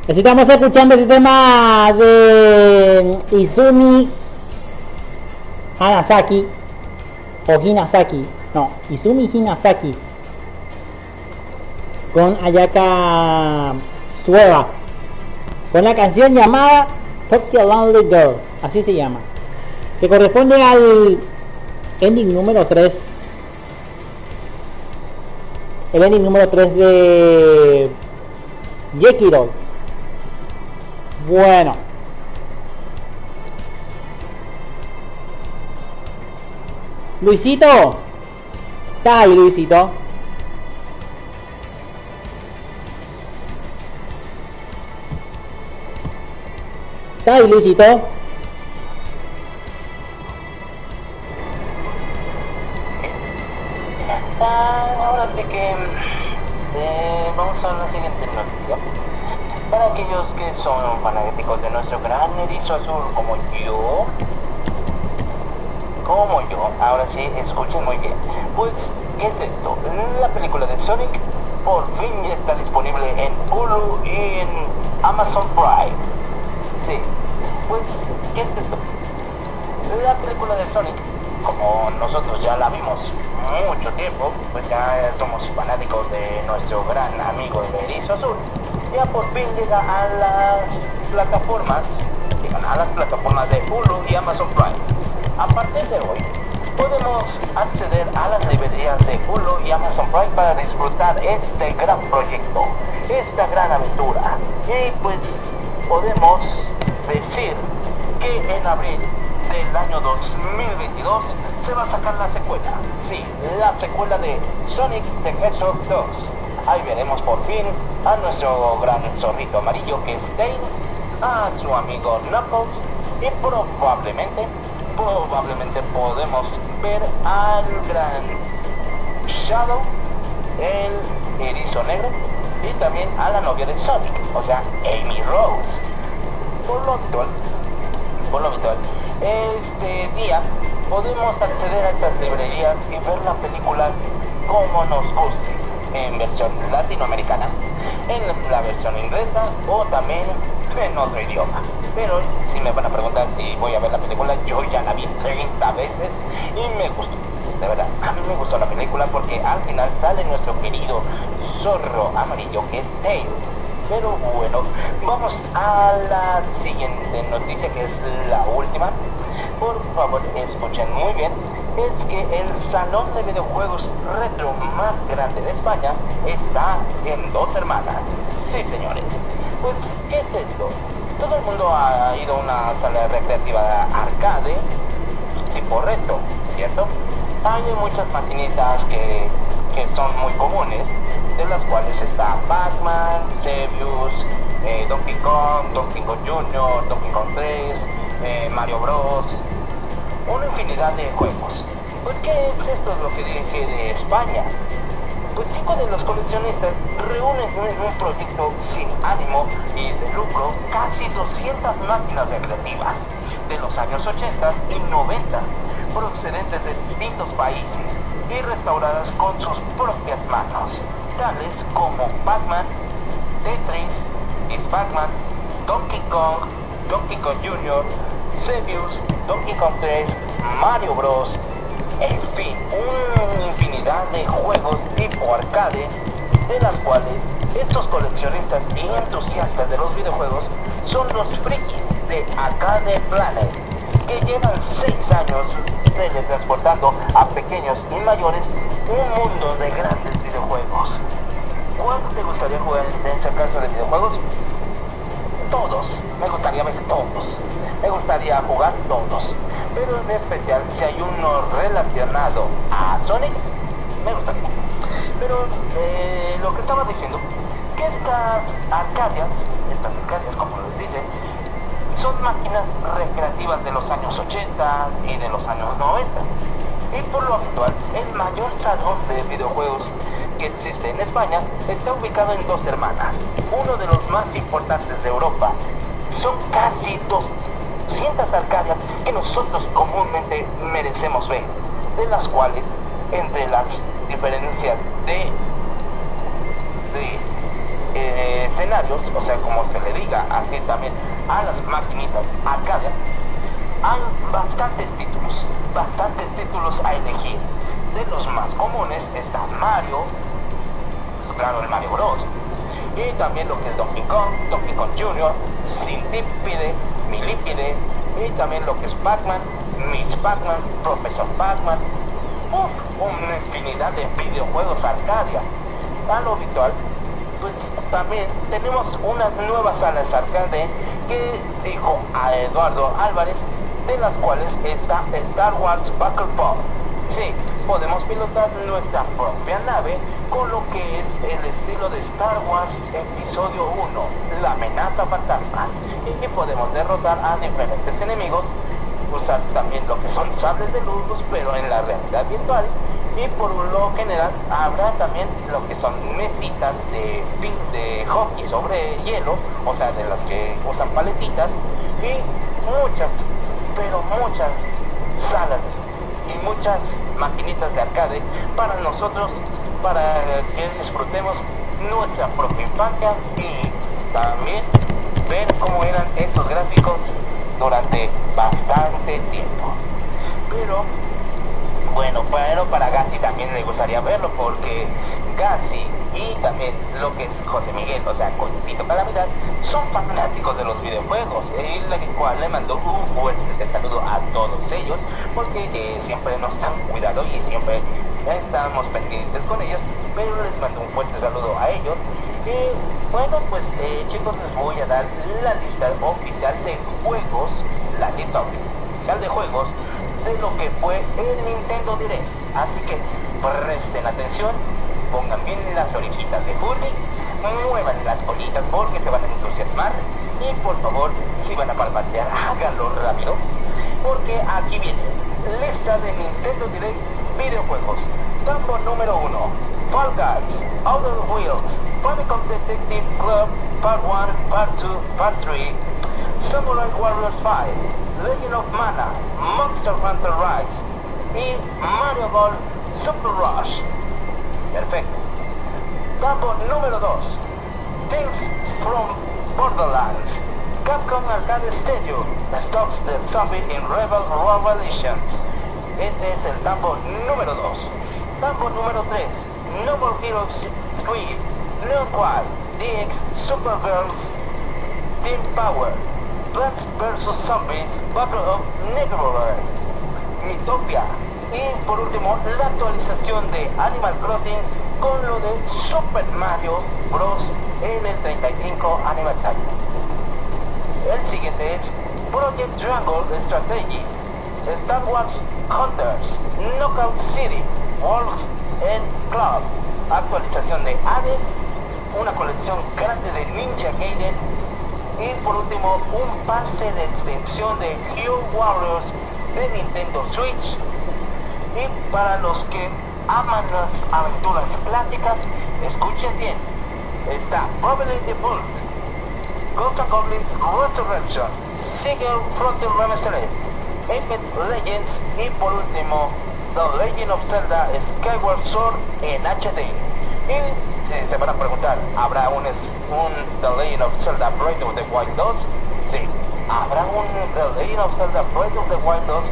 Estamos escuchando el tema de Izumi Hanasaki o Hinasaki, no, Izumi Hinasaki con Ayaka Sueva con la canción llamada Tokyo Lonely Girl, así se llama, que corresponde al ending número 3 el ending número 3 de Yekiro bueno. Luisito. Está ahí Luisito. Está ahí Luisito. Ah, ahora sí que eh, vamos a la siguiente noticia. Para aquellos que son fanáticos de nuestro gran erizo azul como yo, como yo, ahora sí, escuchen muy bien. Pues, ¿qué es esto? La película de Sonic por fin ya está disponible en Hulu y en Amazon Prime. Sí, pues, ¿qué es esto? La película de Sonic, como nosotros ya la vimos mucho tiempo, pues ya somos fanáticos de nuestro gran amigo el Erizo Azul, ya por fin llega a las plataformas, llegan a las plataformas de Hulu y Amazon Prime. A partir de hoy, podemos acceder a las librerías de Hulu y Amazon Prime para disfrutar este gran proyecto, esta gran aventura. Y pues podemos decir que en abril del año 2022 se va a sacar la secuela. Sí, la secuela de Sonic the Hedgehog 2. Ahí veremos por fin a nuestro gran zorrito amarillo que es Tails, a su amigo Knuckles y probablemente, probablemente podemos ver al gran Shadow, el erizo negro y también a la novia de Sonic, o sea, Amy Rose. Por lo actual, por lo habitual, este día podemos acceder a estas librerías y ver la película como nos guste, en versión latinoamericana, en la versión inglesa o también en otro idioma. Pero si me van a preguntar si voy a ver la película, yo ya la vi 30 veces y me gustó. De verdad, a mí me gustó la película porque al final sale nuestro querido zorro amarillo que es Tails. Pero bueno, vamos a la siguiente noticia que es la última. Por favor, escuchen muy bien. Es que el salón de videojuegos retro más grande de España está en dos hermanas. Sí, señores. Pues, ¿qué es esto? Todo el mundo ha ido a una sala recreativa arcade tipo retro, ¿cierto? Hay muchas maquinitas que, que son muy comunes, de las cuales está Pac-Man, Sebius, eh, Donkey Kong, Donkey Kong Jr., Donkey Kong 3, eh, Mario Bros. Una infinidad de juegos. Pues ¿qué es esto lo que dije de España? Pues cinco de los coleccionistas reúnen en un proyecto sin ánimo y de lucro casi 200 máquinas recreativas de los años 80 y 90 procedentes de distintos países y restauradas con sus propias manos, tales como Pac-Man, Tetris, Is Pac-Man, Donkey Kong, Donkey Kong Jr., Sebius, Donkey Kong 3, Mario Bros. En fin, una infinidad de juegos tipo arcade, de las cuales estos coleccionistas y entusiastas de los videojuegos son los frikis de Arcade Planet, que llevan 6 años teletransportando a pequeños y mayores un mundo de grandes videojuegos. ¿Cuánto te gustaría jugar en esa casa de videojuegos? Todos, me gustaría ver todos, me gustaría jugar todos, pero en especial si hay uno relacionado a Sonic, me gustaría. Pero eh, lo que estaba diciendo, que estas arcadias, estas arcadias como les dice, son máquinas recreativas de los años 80 y de los años 90. Y por lo actual, el mayor salón de videojuegos existe en España está ubicado en Dos Hermanas, uno de los más importantes de Europa. Son casi 200 arcadias que nosotros comúnmente merecemos ver, de las cuales, entre las diferencias de, de eh, escenarios, o sea, como se le diga así también a las maquinitas arcade, hay bastantes títulos, bastantes títulos a elegir. De los más comunes está Mario, el Mario. Y también lo que es Donkey Kong, Donkey Kong Jr., Centipede, Millipede, y también lo que es Pac-Man, Miss Pac-Man, Professor Pac-Man, una infinidad de videojuegos Arcadia. A lo habitual, pues también tenemos unas nuevas salas arcade que dijo a Eduardo Álvarez, de las cuales está Star Wars Battle Pod. Sí, podemos pilotar nuestra propia nave con lo que es el estilo de Star Wars Episodio 1, la amenaza fantasma, y podemos derrotar a diferentes enemigos, usar también lo que son sables de luz, pero en la realidad virtual, y por lo general habrá también lo que son mesitas de de hockey sobre hielo, o sea, de las que usan paletitas, y muchas, pero muchas salas y muchas maquinitas de arcade para nosotros, para que disfrutemos nuestra propia infancia y también ver cómo eran esos gráficos durante bastante tiempo. Pero bueno, pero para Gassi también le gustaría verlo porque Gassi y también lo que es José Miguel, o sea, con Tito Calamidad, son fanáticos de los videojuegos, y la cual le mandó un fuerte saludo a todos ellos, porque eh, siempre nos han cuidado y siempre estamos pendientes con ellos, pero les mando un fuerte saludo a ellos. Y bueno, pues eh, chicos, les voy a dar la lista oficial de juegos, la lista oficial de juegos de lo que fue el Nintendo Direct. Así que presten atención, pongan bien las orejitas de Furby, muevan las bolitas porque se van a entusiasmar y por favor, si van a palmatear, háganlo rápido, porque aquí viene lista de Nintendo Direct videojuegos. Tambo número 1, Fall Guys, Outer Wheels, Famicom Detective Club, Part 1, Part 2, Part 3, Samurai Warriors 5, Legend of Mana, Monster Hunter Rise y Mario Ball Super Rush. Perfecto. Campo número 2. Tales from Borderlands. Capcom Arcade Stadium. Stocks the Zombie in Rebel Revelations. Ese es el campo número 2. Campo número 3. No More Heroes 3. Neo Quad. DX Supergirls. Team Power. Plants vs. Zombies. Battle of Neverwhere. Mythopia. Y por último, la actualización de Animal Crossing con lo de Super Mario Bros. en el 35 aniversario. El siguiente es Project Jungle Strategy, Star Wars Hunters, Knockout City, Wolves and Club, actualización de Hades, una colección grande de Ninja Gaiden y por último un pase de extensión de Hero Warriors de Nintendo Switch y para los que aman las aventuras clásicas, escuchen bien. Está the Bolt, Ghost of Goblins Resurrection, Sigel Frontier Remastered, Apex Legends y por último The Legend of Zelda Skyward Sword en HD. Y si se van a preguntar, ¿habrá un, un The Legend of Zelda Breath of the Wild 2? Habrá un of Zelda Breath of the Wild 2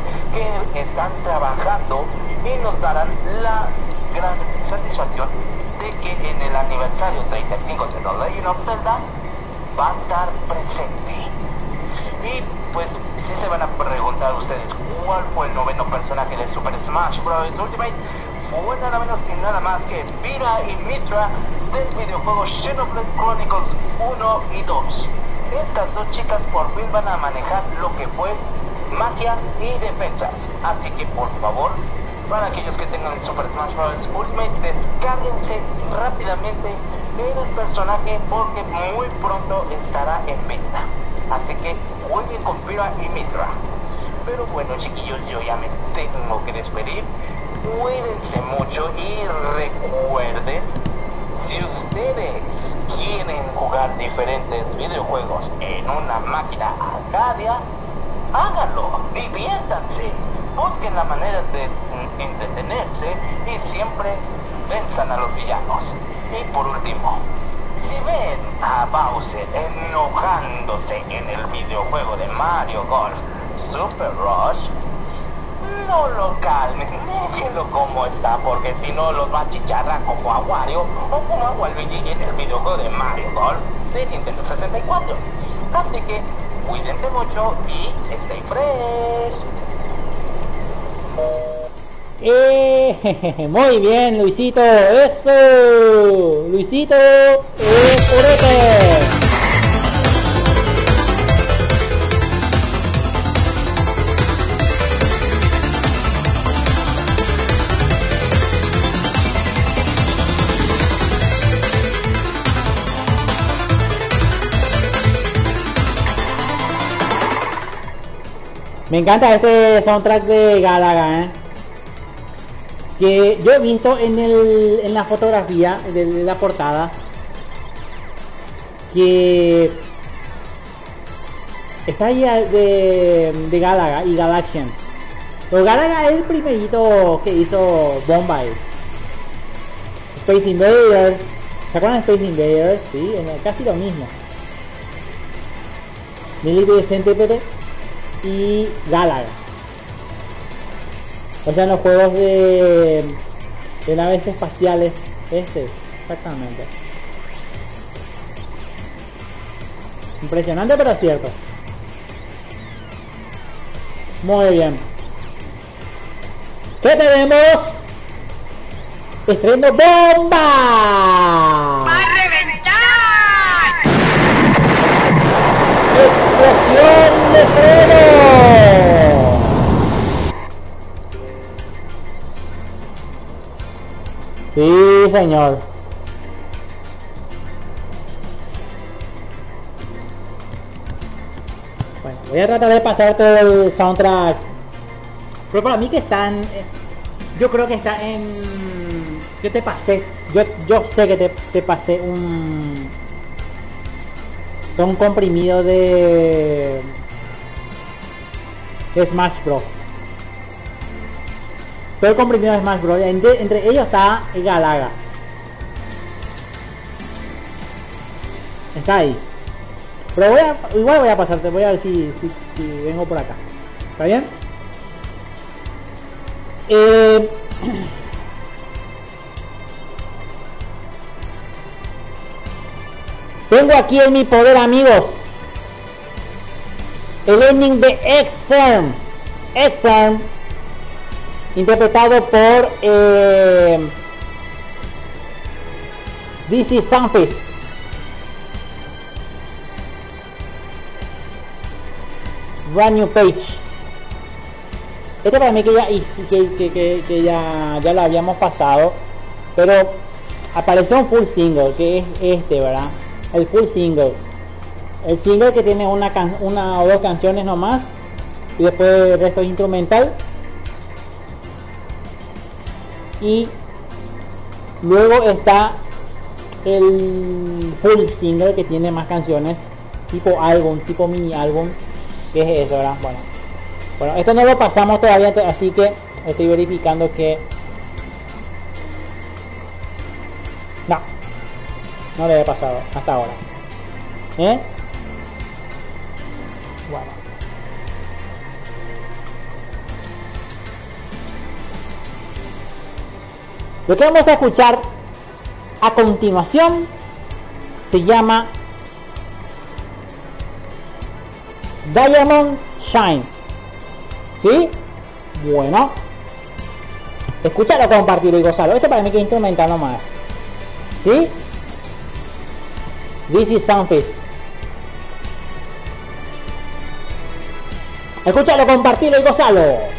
que están trabajando y nos darán la gran satisfacción de que en el aniversario 35 de The Legend of Zelda va a estar presente. Y pues si se van a preguntar ustedes cuál fue el noveno personaje de Super Smash Bros. Ultimate, fue nada menos y nada más que Vira y Mitra del videojuego Xenoblade Chronicles 1 y 2. Estas dos chicas por fin van a manejar lo que fue magia y defensas. Así que por favor, para aquellos que tengan Super Smash Bros. Ultimate, descárguense rápidamente el personaje porque muy pronto estará en venta. Así que jueguen con Pira y Mitra. Pero bueno chiquillos, yo ya me tengo que despedir. Cuídense mucho y recuerden, si ustedes quieren jugar diferentes videojuegos en una máquina Arcadia, háganlo, diviértanse, busquen la manera de entretenerse y siempre venzan a los villanos. Y por último, Si ven a Bowser enojándose en el videojuego de Mario Golf Super Rush, no lo calmen, déjenlo como está, porque si no los va a chicharrar como a Wario o como a Waluigi en el videojuego de Mario Golf de Nintendo 64. Así que cuídense mucho y stay fresh. Eh, muy bien, Luisito. Eso. Luisito. Es purete. Me encanta este soundtrack de Galaga, ¿eh? que yo he visto en, el, en la fotografía de, la portada que está ahí de, de Galaga y Galaxian. Pero Galaga es el primerito que hizo Bombay. Space Invaders. ¿Se acuerdan de Space Invaders? Sí, casi lo mismo. Military Centipede y Galaga. O sea, en los juegos de, de naves espaciales, este, exactamente. Impresionante pero cierto. Muy bien. ¿Qué tenemos? Estreno bomba. ¡A reventar! ¡Explosión de! Sí, señor. Bueno, voy a tratar de pasar todo el soundtrack. Pero para mí que están... eh, Yo creo que está en... Yo te pasé. Yo, yo sé que te, te pasé un... Un comprimido de... De Smash Bros. Todo el comprimido de Smash Bros. Entre, ellos está Galaga. Está ahí. Pero voy a, igual voy a pasarte, voy a ver si, si, vengo por acá. ¿Está bien? Eh, tengo aquí en mi poder, amigos, el ending de Exern. Exern, interpretado por eh, DC Sunfist. Brand new page. Este para mí que ya, que ya, ya lo habíamos pasado. Pero apareció un full single, que es este, ¿verdad? El full single. El single que tiene una, can- una o dos canciones nomás. Y después el resto es instrumental. Y luego está el full single que tiene más canciones. Tipo álbum, tipo mini álbum. Que es eso, ¿verdad? Bueno. Bueno, esto no lo pasamos todavía, así que estoy verificando que... No. No le he pasado hasta ahora. ¿Eh? Lo que vamos a escuchar a continuación se llama Diamond Shine. ¿Sí? Bueno. Escúchalo, compartirlo y gozarlo. Esto para mí que instrumental nomás. ¿Sí? This is Soundfist. Escúchalo, compartirlo y gozarlo.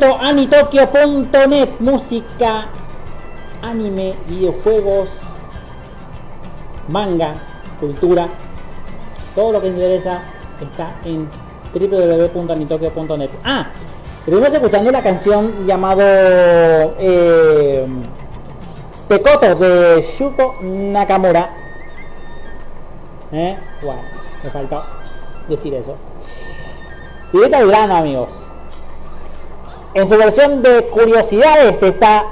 www.anitokyo.net Música, anime, videojuegos, manga, cultura, todo lo que interesa está en www.anitokyo.net. Ah, estuvimos escuchando la canción llamado eh, de Shuko Nakamura. ¿Eh? Me faltó decir eso. Y de grano, amigos. En su versión de curiosidades está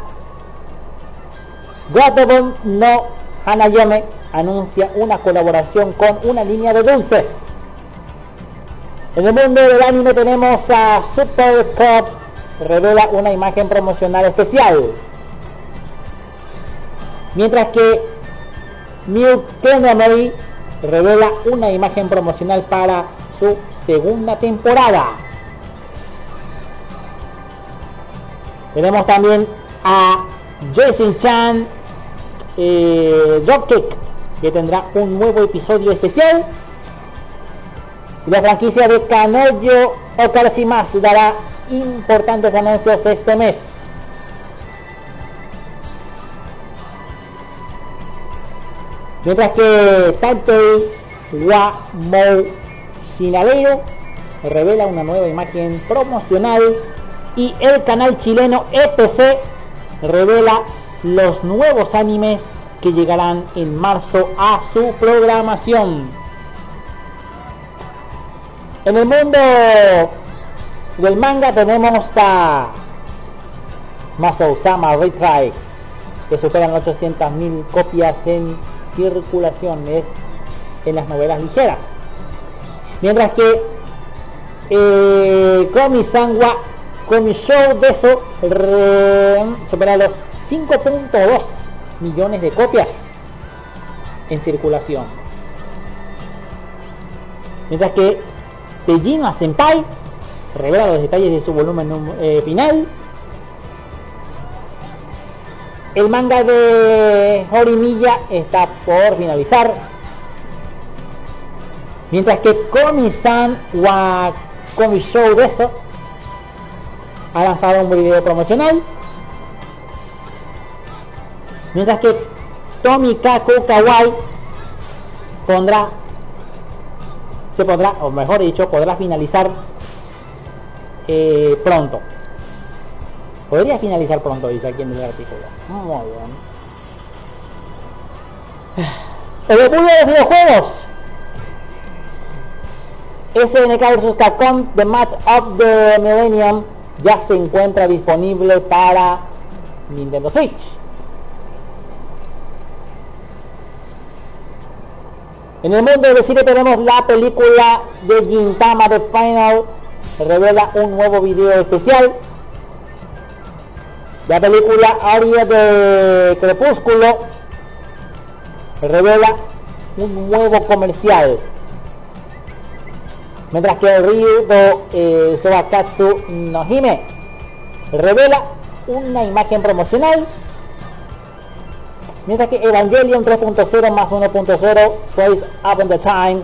Gotobon no Hanayome anuncia una colaboración con una línea de dulces. En el mundo del anime tenemos a Super Cop revela una imagen promocional especial. Mientras que New Kenamori revela una imagen promocional para su segunda temporada. Tenemos también a Jason Chan eh, Dropkick, que tendrá un nuevo episodio especial. La franquicia de Kanoyo Okarashi dará importantes anuncios este mes. Mientras que Tantei Wa Mou Shinaleo revela una nueva imagen promocional y el canal chileno EPC revela los nuevos animes que llegarán en marzo a su programación. En el mundo del manga tenemos a Masao-sama Retry que superan 800.000 copias en circulaciones en las novelas ligeras. Mientras que eh, Wa Komi-show de eso supera los 5.2 millones de copias en circulación. Mientras que Tejima Senpai revela los detalles de su volumen final. El manga de Horimiya está por finalizar. Mientras que Komi-san wa Komi Show de eso ha lanzado un video promocional. Mientras que Tomikaku Kawaii pondrá se podrá, o mejor dicho, podrá finalizar eh, pronto. Podría finalizar pronto, dice aquí en el artículo. Muy bien. El mundo de los videojuegos. SNK vs Capcom The Match of the Millennium ya se encuentra disponible para Nintendo Switch. En el mundo del cine tenemos la película de Gintama The Final revela un nuevo video especial. La película Aria de Crepúsculo revela un nuevo comercial. Mientras que Ryu eh, Sobakatsu no Hime revela una imagen promocional Mientras que Evangelion 3.0 más 1.0 Face Up in the Time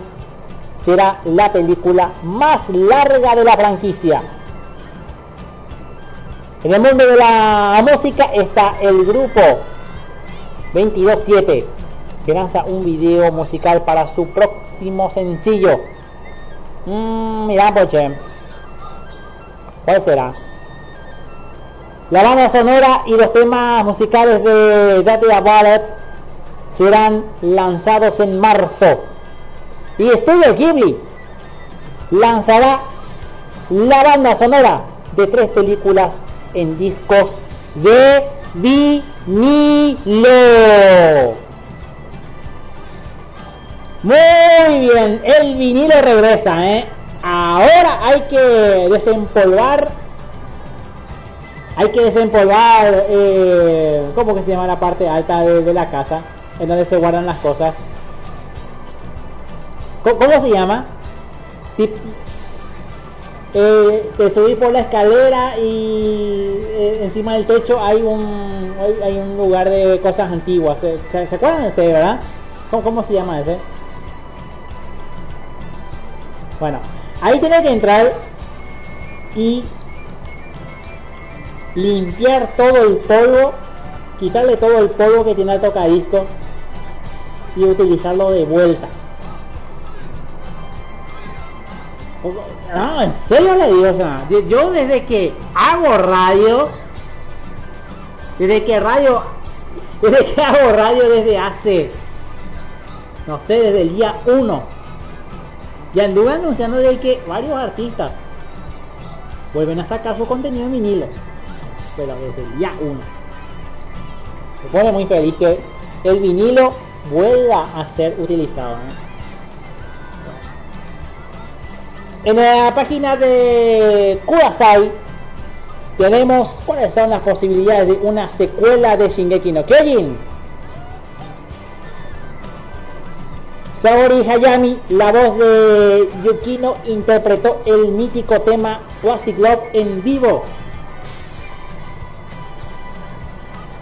será la película más larga de la franquicia. En el mundo de la música está el grupo 227 que lanza un video musical para su próximo sencillo. Mmm, mira, poche. ¿Cuál será? La banda sonora y los temas musicales de Daddy Ballet serán lanzados en marzo. Y Studio Ghibli lanzará la banda sonora de tres películas en discos de vinilo. Muy bien, el vinilo regresa, ¿eh? Ahora hay que desempolvar hay que desempolvar eh, ¿cómo que se llama la parte alta de, la casa? En donde se guardan las cosas. ¿Cómo, se llama? Tip- eh, te subís por la escalera y eh, encima del techo hay un hay, un lugar de cosas antiguas. ¿Se, se- se acuerdan de ustedes, verdad? ¿Cómo, cómo se llama ese? Bueno, ahí tiene que entrar y limpiar todo el polvo, quitarle todo el polvo que tiene el tocadisco y utilizarlo de vuelta. No, en serio le digo, yo desde que hago radio, desde que radio, desde que hago radio desde hace, no sé, desde el día 1, y anduve anunciando de que varios artistas vuelven a sacar su contenido en vinilo pero desde el día 1 me pone muy feliz que el vinilo vuelva a ser utilizado en la página de Kudasai tenemos cuáles son las posibilidades de una secuela de Shingeki no Kyojin Saori Hayami, la voz de Yukino, interpretó el mítico tema Plastic Love en vivo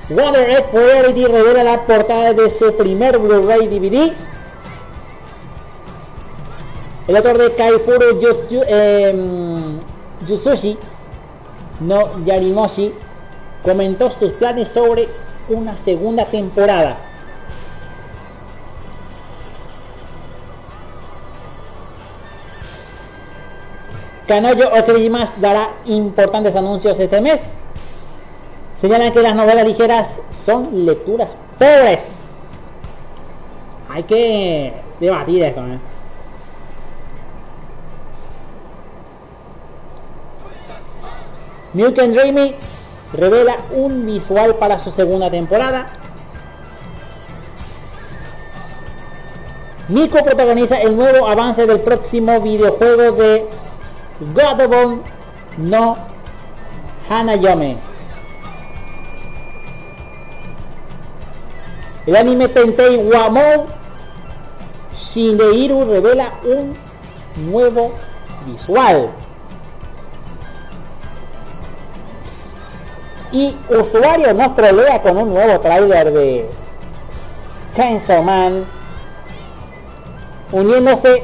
Wonder Egg Priority revela la portada de su primer Blu-ray DVD. El autor de Kaifuru em, Yusushi no Yarimoshi comentó sus planes sobre una segunda temporada. Kanoyo Okirimas dará importantes anuncios este mes. Señalan que las novelas ligeras son lecturas pobres. Hay que debatir esto. ¿eh? And Dreamy revela un visual para su segunda temporada. Nico protagoniza el nuevo avance del próximo videojuego de Godobon no Hanayome. El anime Tentei Wamou Shindeiru revela un nuevo visual. Y usuario nos trolea con un nuevo tráiler de Chainsaw Man uniéndose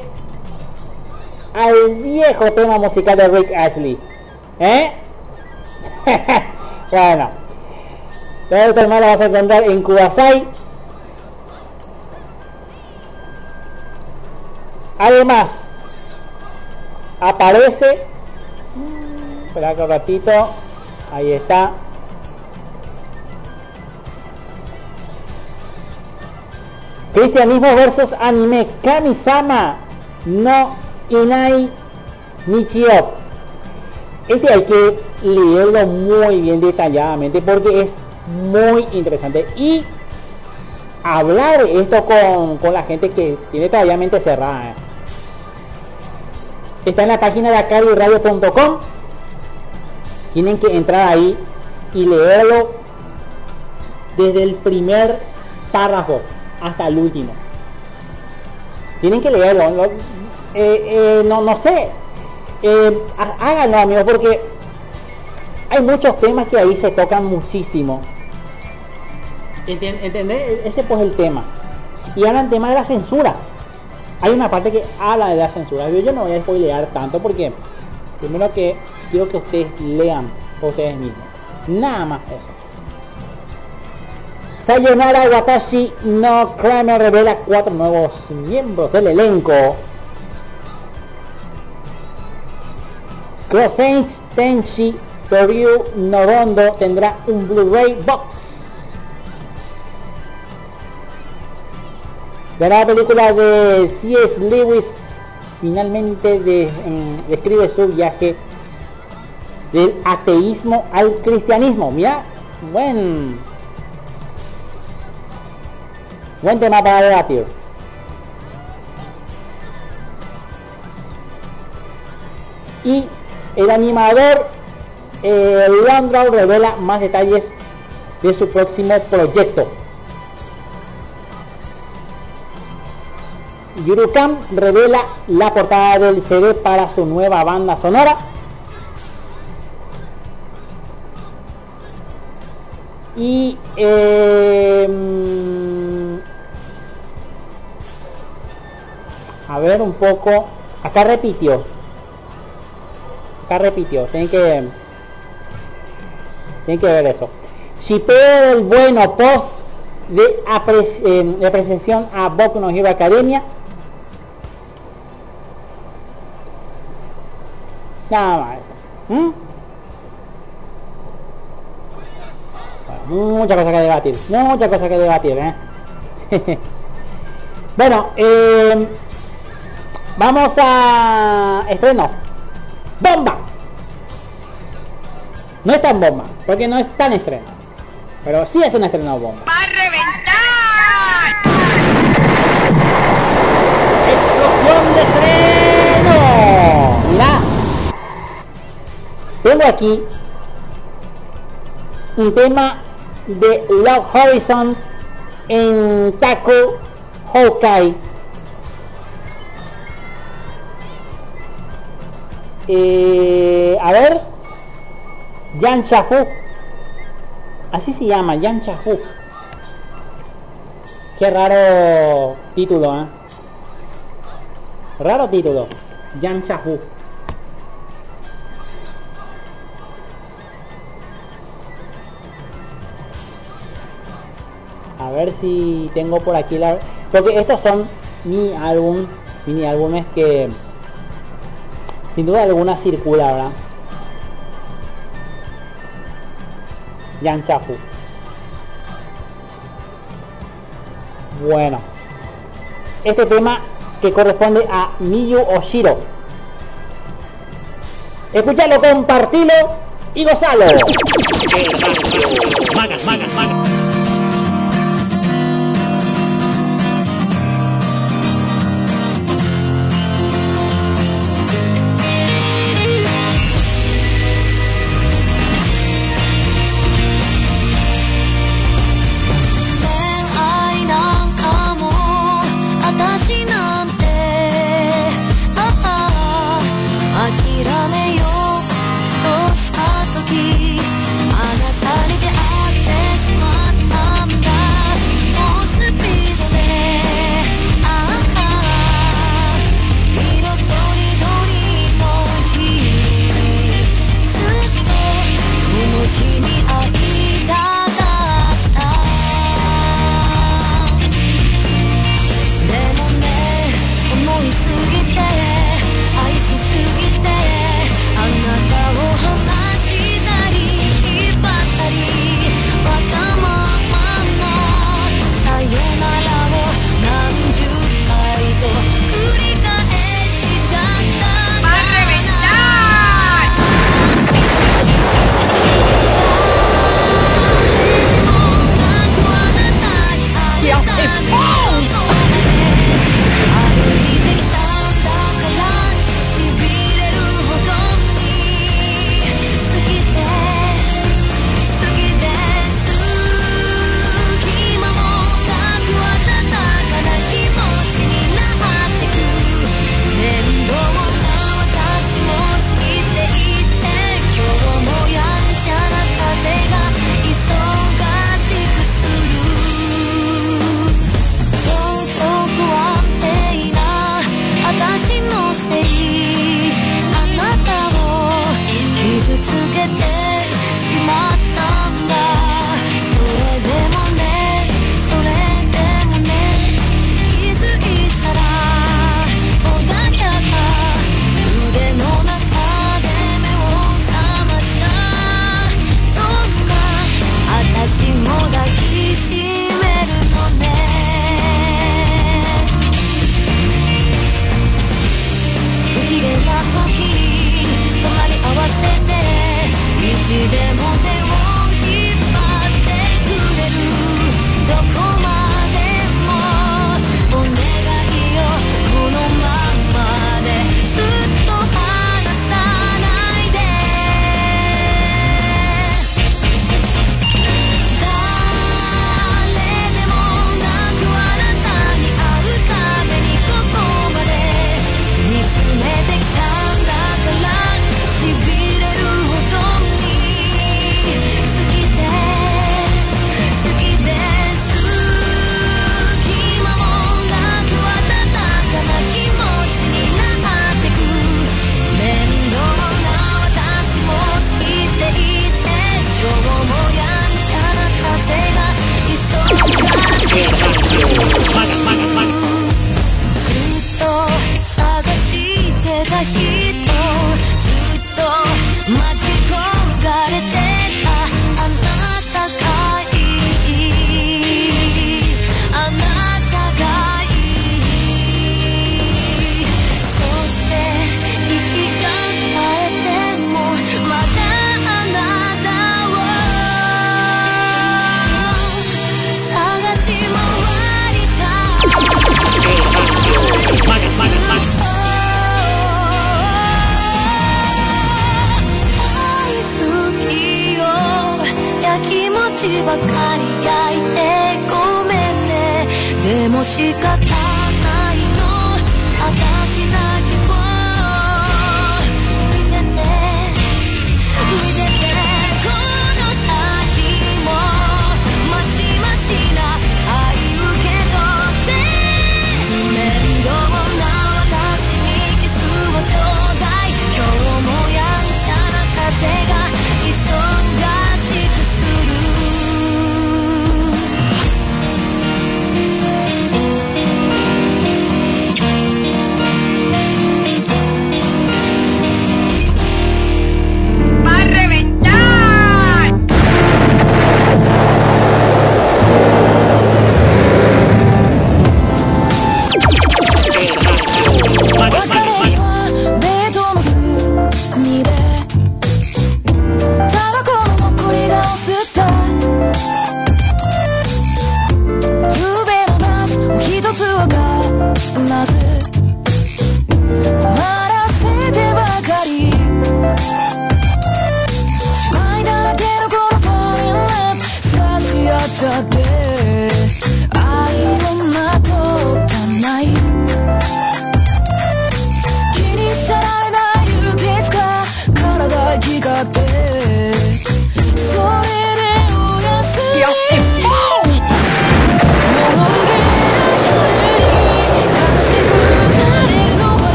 al viejo tema musical de Rick Ashley. ¿Eh? bueno. Todo esto hermano lo vas a encontrar en Kubasai. Además, aparece. Espera un ratito. Ahí está. Cristianismo versus anime. Kamisama no Inai Nichio. Este hay que leerlo muy bien detalladamente porque es muy interesante. Y hablar esto con, con la gente que tiene todavía mente cerrada. Está en la página de acariradio.com. Tienen que entrar ahí y leerlo desde el primer párrafo hasta el último. Tienen que leerlo. No, eh, eh, no, no sé. Eh, háganlo amigos porque hay muchos temas que ahí se tocan muchísimo. ¿Entendés? Ese pues el tema. Y hablan tema de las censuras. Hay una parte que habla de la censura. Yo, no voy a spoilear tanto porque primero que quiero que ustedes lean ustedes mismos. Nada más eso. Sayonara Watashi no Kramer revela cuatro nuevos miembros del elenco. Crossage Tenshi Toryu Norondo tendrá un Blu-ray box. La película de C.S. Lewis finalmente de, mm, describe su viaje del ateísmo al cristianismo. Mira, buen Buen tema para debatir. Y el animador eh, revela más detalles de su próximo proyecto. Yurukam revela la portada del CD para su nueva banda sonora. Y eh, a ver un poco acá repitió repitió tienen que tienen que ver eso si el bueno post de, eh, de apreciación a Boku no Hero Academia nada más ¿Mm? muchas cosas que debatir muchas cosas que debatir ¿eh? bueno eh, Vamos a estreno. Bomba. No es tan bomba, porque no es tan estreno. Pero sí es un estreno bomba. ¡Va a reventar! ¡Explosión de estreno! Mira. Tengo aquí un tema de Love Horizon en Taco Hawkeye Eh, a ver. Yan Shahu. Así se llama, Yan Shahu. Qué raro título, ¿eh? Raro título. Yan Shahu. A ver si tengo por aquí la... Porque estos son mi álbum, mini álbumes que sin duda alguna circula, ¿verdad? Yanchafu. Bueno. Este tema que corresponde a Miyu Oshiro. Escuchalo, compartilo y gozalo.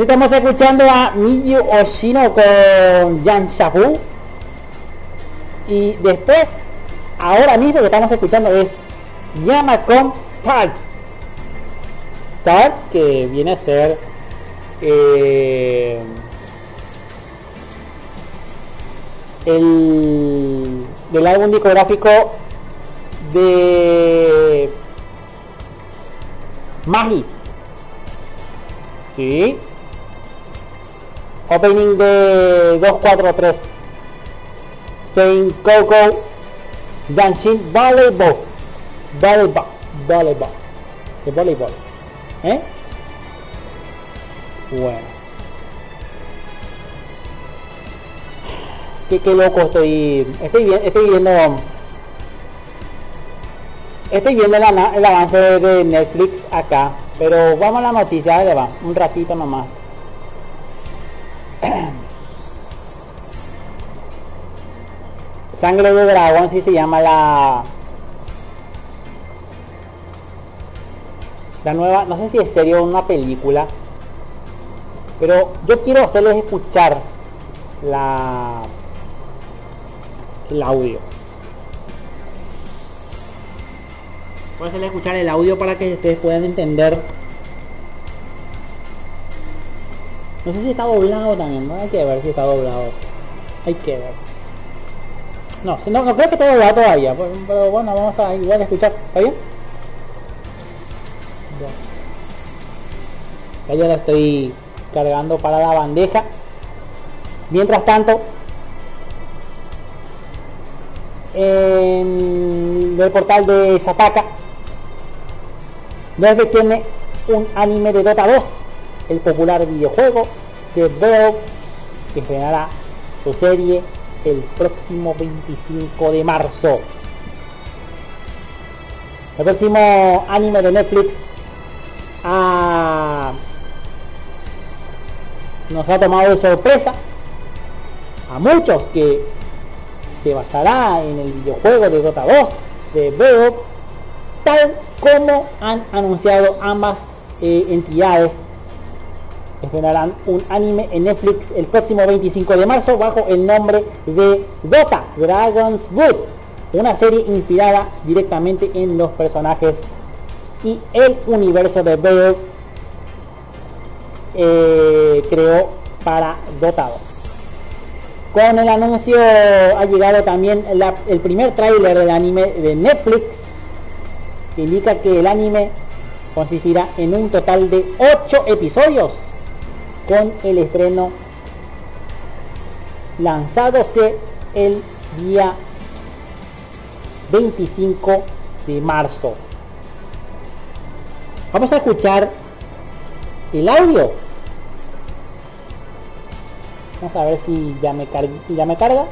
Estamos escuchando a Miyu Oshino con Yan Shabu. Y después, ahora mismo que estamos escuchando es Yama con Tart. Tart que viene a ser eh, el del álbum discográfico de Opening de 243. Saint Coco Dancing Volleyball. Volleyball. Volleyball. De voleibol. ¿Eh? Bueno. Qué, qué loco estoy. Estoy, estoy viendo. Estoy viendo el, el avance de Netflix acá. Pero vamos a la noticia, va. Un ratito nomás. Sangre de dragón sí se llama la la nueva, no sé si es serio una película, pero yo quiero hacerles escuchar la el audio. Voy a hacerles escuchar el audio para que ustedes puedan entender. No sé si está doblado también, ¿no? Hay que ver si está doblado. Hay que ver. No, no, no creo que esté doblado todavía, pero, pero bueno, vamos a igual a escuchar. ¿Está bien? Ya yo la estoy cargando para la bandeja. Mientras tanto, en el portal de Sataka, desde tiene un anime de Dota 2, el popular videojuego de Valve, que estrenará su serie el próximo 25 de marzo. El próximo anime de Netflix ha- nos ha tomado de sorpresa a muchos que se basará en el videojuego de Dota 2 de Valve, tal como han anunciado ambas eh, entidades estrenarán un anime en Netflix el próximo 25 de marzo bajo el nombre de Dota Dragon's Blood, una serie inspirada directamente en los personajes y el universo de Valve eh, creó para Dota 2. Con el anuncio ha llegado también el primer tráiler del anime de Netflix que indica que el anime consistirá en un total de 8 episodios con el estreno lanzándose el día 25 de marzo. Vamos a escuchar el audio. Vamos a ver si ya me, car- ya me carga.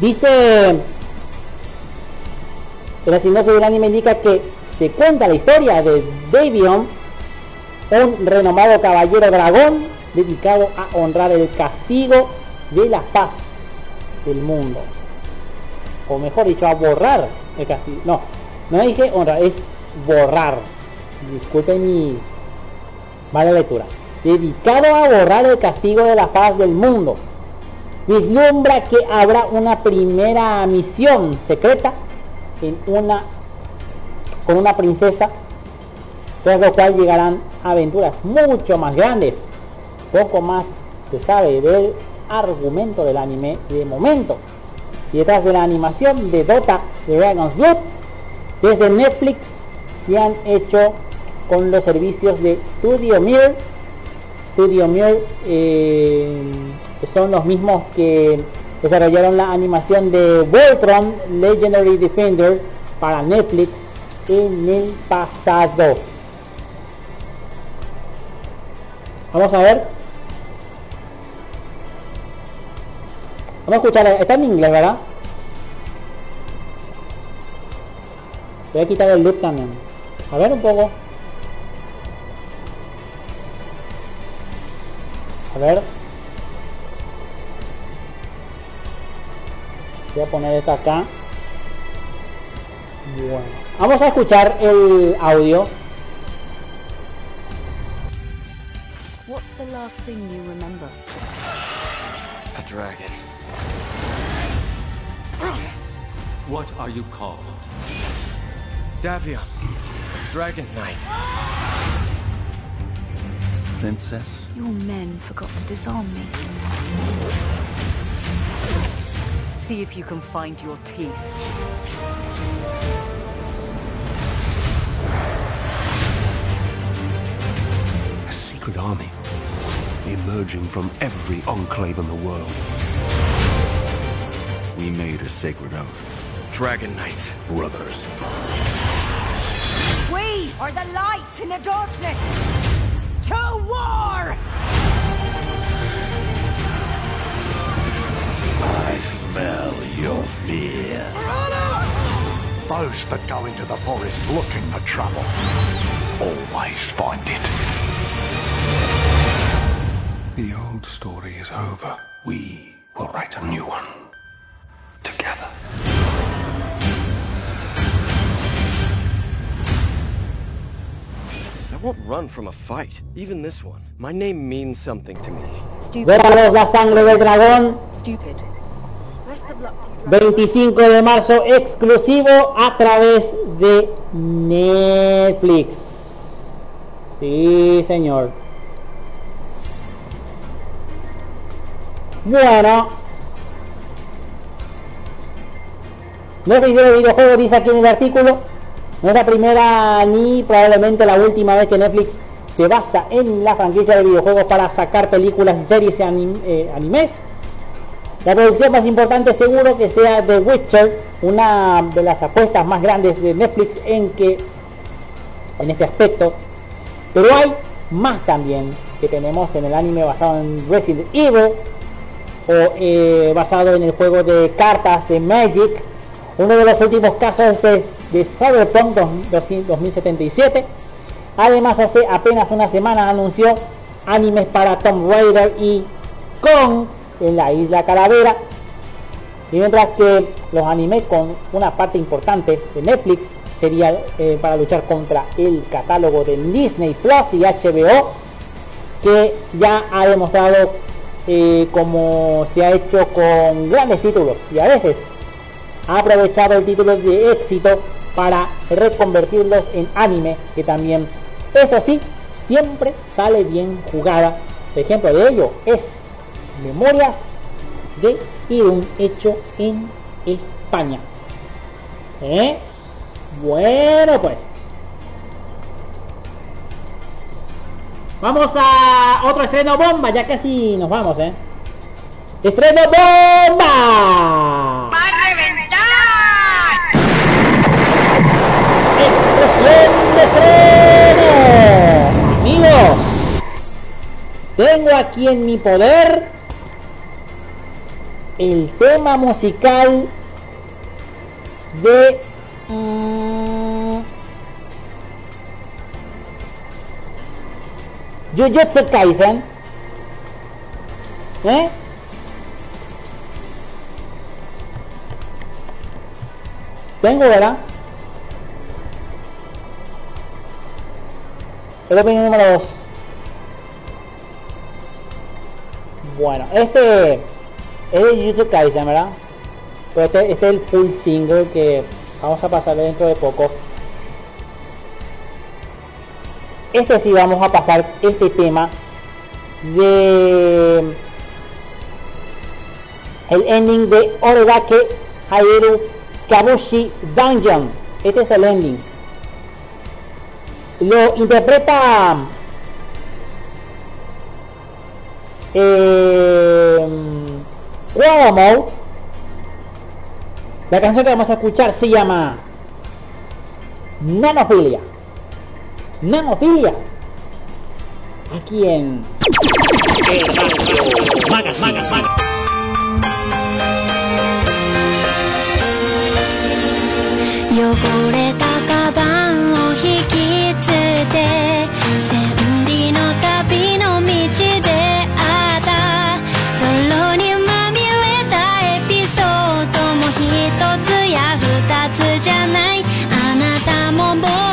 Dice la sinopsis del anime indica que se cuenta la historia de Davion, un renomado caballero dragón dedicado a honrar el castigo de la paz del mundo. O mejor dicho, a borrar el castigo. No, no dije honrar, es borrar. Disculpen mi mala lectura. Dedicado a borrar el castigo de la paz del mundo. Vislumbra que habrá una primera misión secreta en una con una princesa tras lo cual llegarán aventuras mucho más grandes. Poco más se sabe del argumento del anime de momento. Y detrás de la animación de Dota de Dragon's Blood desde Netflix se han hecho con los servicios de Studio Mir Studio Mir eh, son los mismos que desarrollaron la animación de Voltron Legendary Defender para Netflix en el pasado. Vamos a ver. Vamos a escuchar, está en inglés, ¿verdad? Voy a quitar el loop también. A ver un poco. A ver. Voy a poner esto acá. Bueno, vamos a escuchar el audio. What's the last thing you remember? A dragon. What are you called? Davion. Dragon Knight. Princess? Your men forgot to disarm me. See if you can find your teeth. Secret army emerging from every enclave in the world. We made a sacred oath, Dragon Knight. brothers. We are the light in the darkness. To war! I smell your fear. Those that go into the forest looking for trouble always find it. The old story is over. We will write a new one. Together. I won't run from a fight, even this one. My name means something to me. Stupid. Véralos, la sangre del dragón. Stupid. Best of luck to you, 25 de marzo exclusivo a través de Netflix. Sí, señor. Bueno. No es video de videojuegos, dice aquí en el artículo. No es la primera ni probablemente la última vez que Netflix se basa en la franquicia de videojuegos para sacar películas y series y eh, animes. La producción más importante seguro que sea The Witcher, una de las apuestas más grandes de Netflix en que en este aspecto. Pero hay más también que tenemos en el anime basado en Resident Evil o eh, basado en el juego de cartas de Magic. Uno de los últimos casos es de Cyberpunk 2077. Además hace apenas una semana anunció animes para Tomb Raider y Kong en la isla Calavera. Y mientras que los animes con una parte importante de Netflix sería eh, para luchar contra el catálogo de Disney Plus y HBO, que ya ha demostrado como se ha hecho con grandes títulos y a veces ha aprovechado el título de éxito para reconvertirlos en anime, que también, eso sí, siempre sale bien jugada. Ejemplo de ello es Memorias de Irún, hecho en España. ¿Eh? Bueno, pues. Vamos a otro estreno bomba, ya casi nos vamos, ¿eh? ¡Estreno bomba! ¡Va a reventar! ¡Explosión de estreno! Amigos, tengo aquí en mi poder el tema musical de mm, Jujutsu Kaisen. ¿Eh? Tengo, ¿verdad? El opening número 2. Bueno, este es de Jujutsu Kaisen, ¿verdad? Pero este, este es el full single que vamos a pasar dentro de poco. Este sí vamos a pasar este tema de el ending de Oregake Haeru Kabushi Dungeon. Este es el ending. Lo interpreta eh, Cuomo. La canción que vamos a escuchar se llama Nanofilia. ナオフィリア秋園。汚れたカバンを引きつけて千里の旅の道であった。泥にまみれたエピソードも一つや二つじゃない。あなたも僕も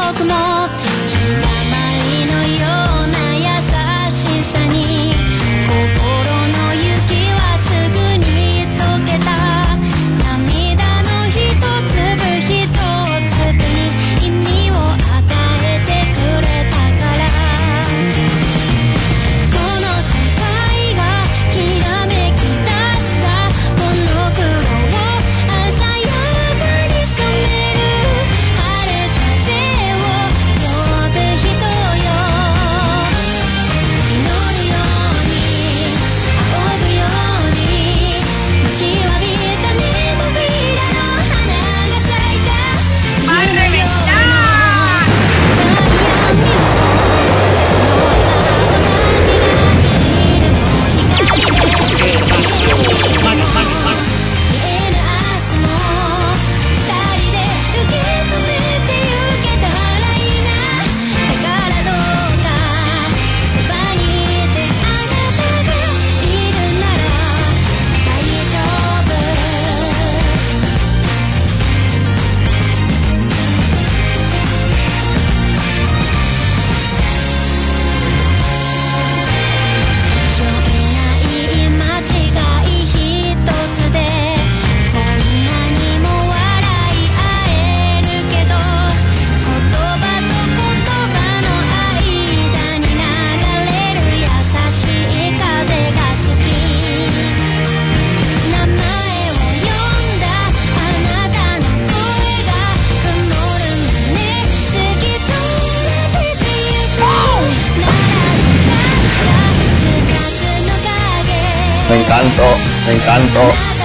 encanto, me encanto.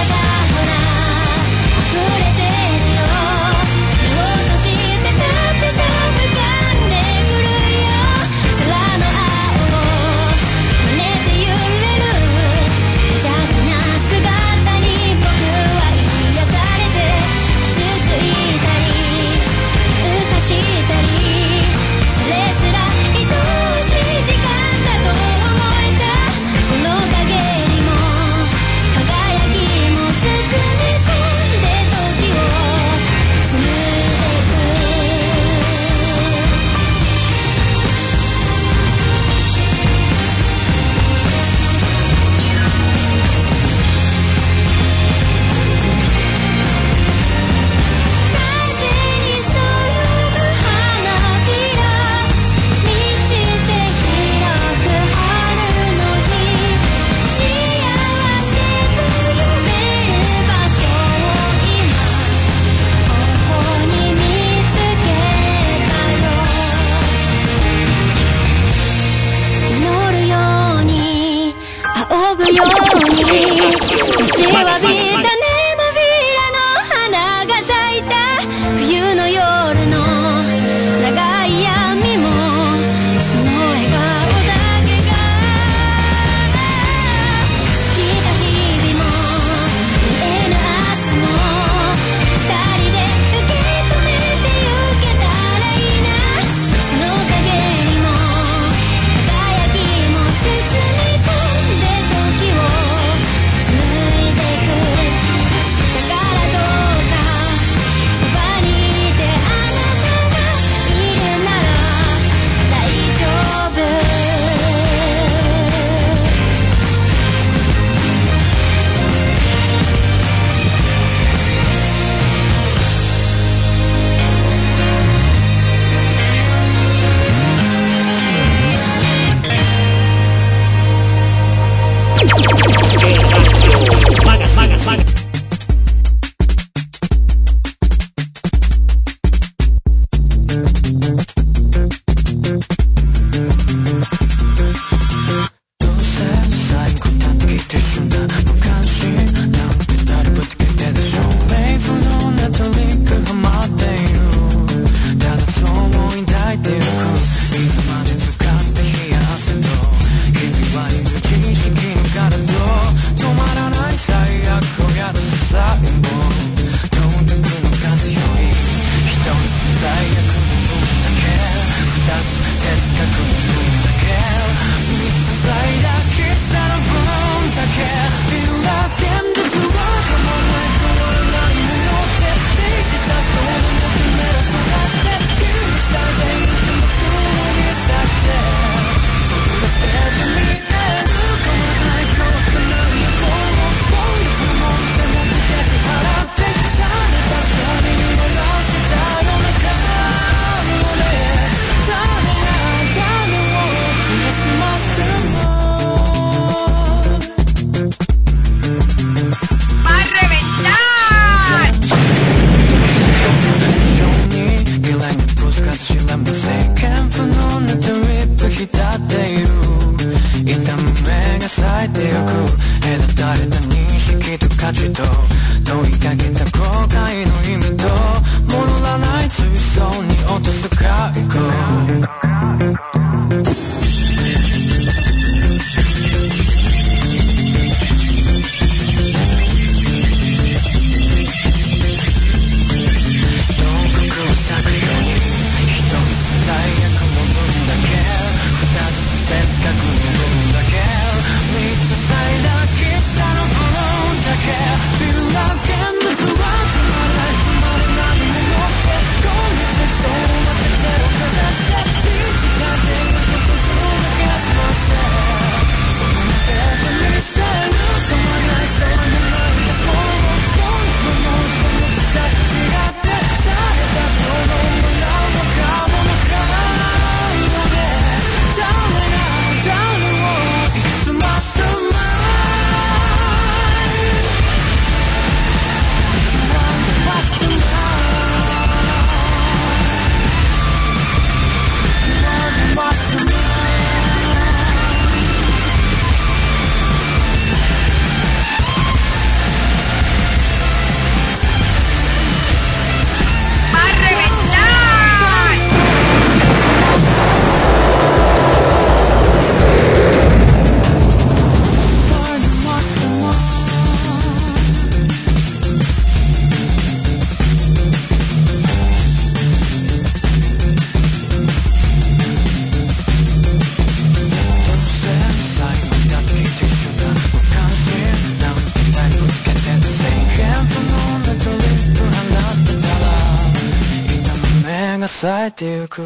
ってゆく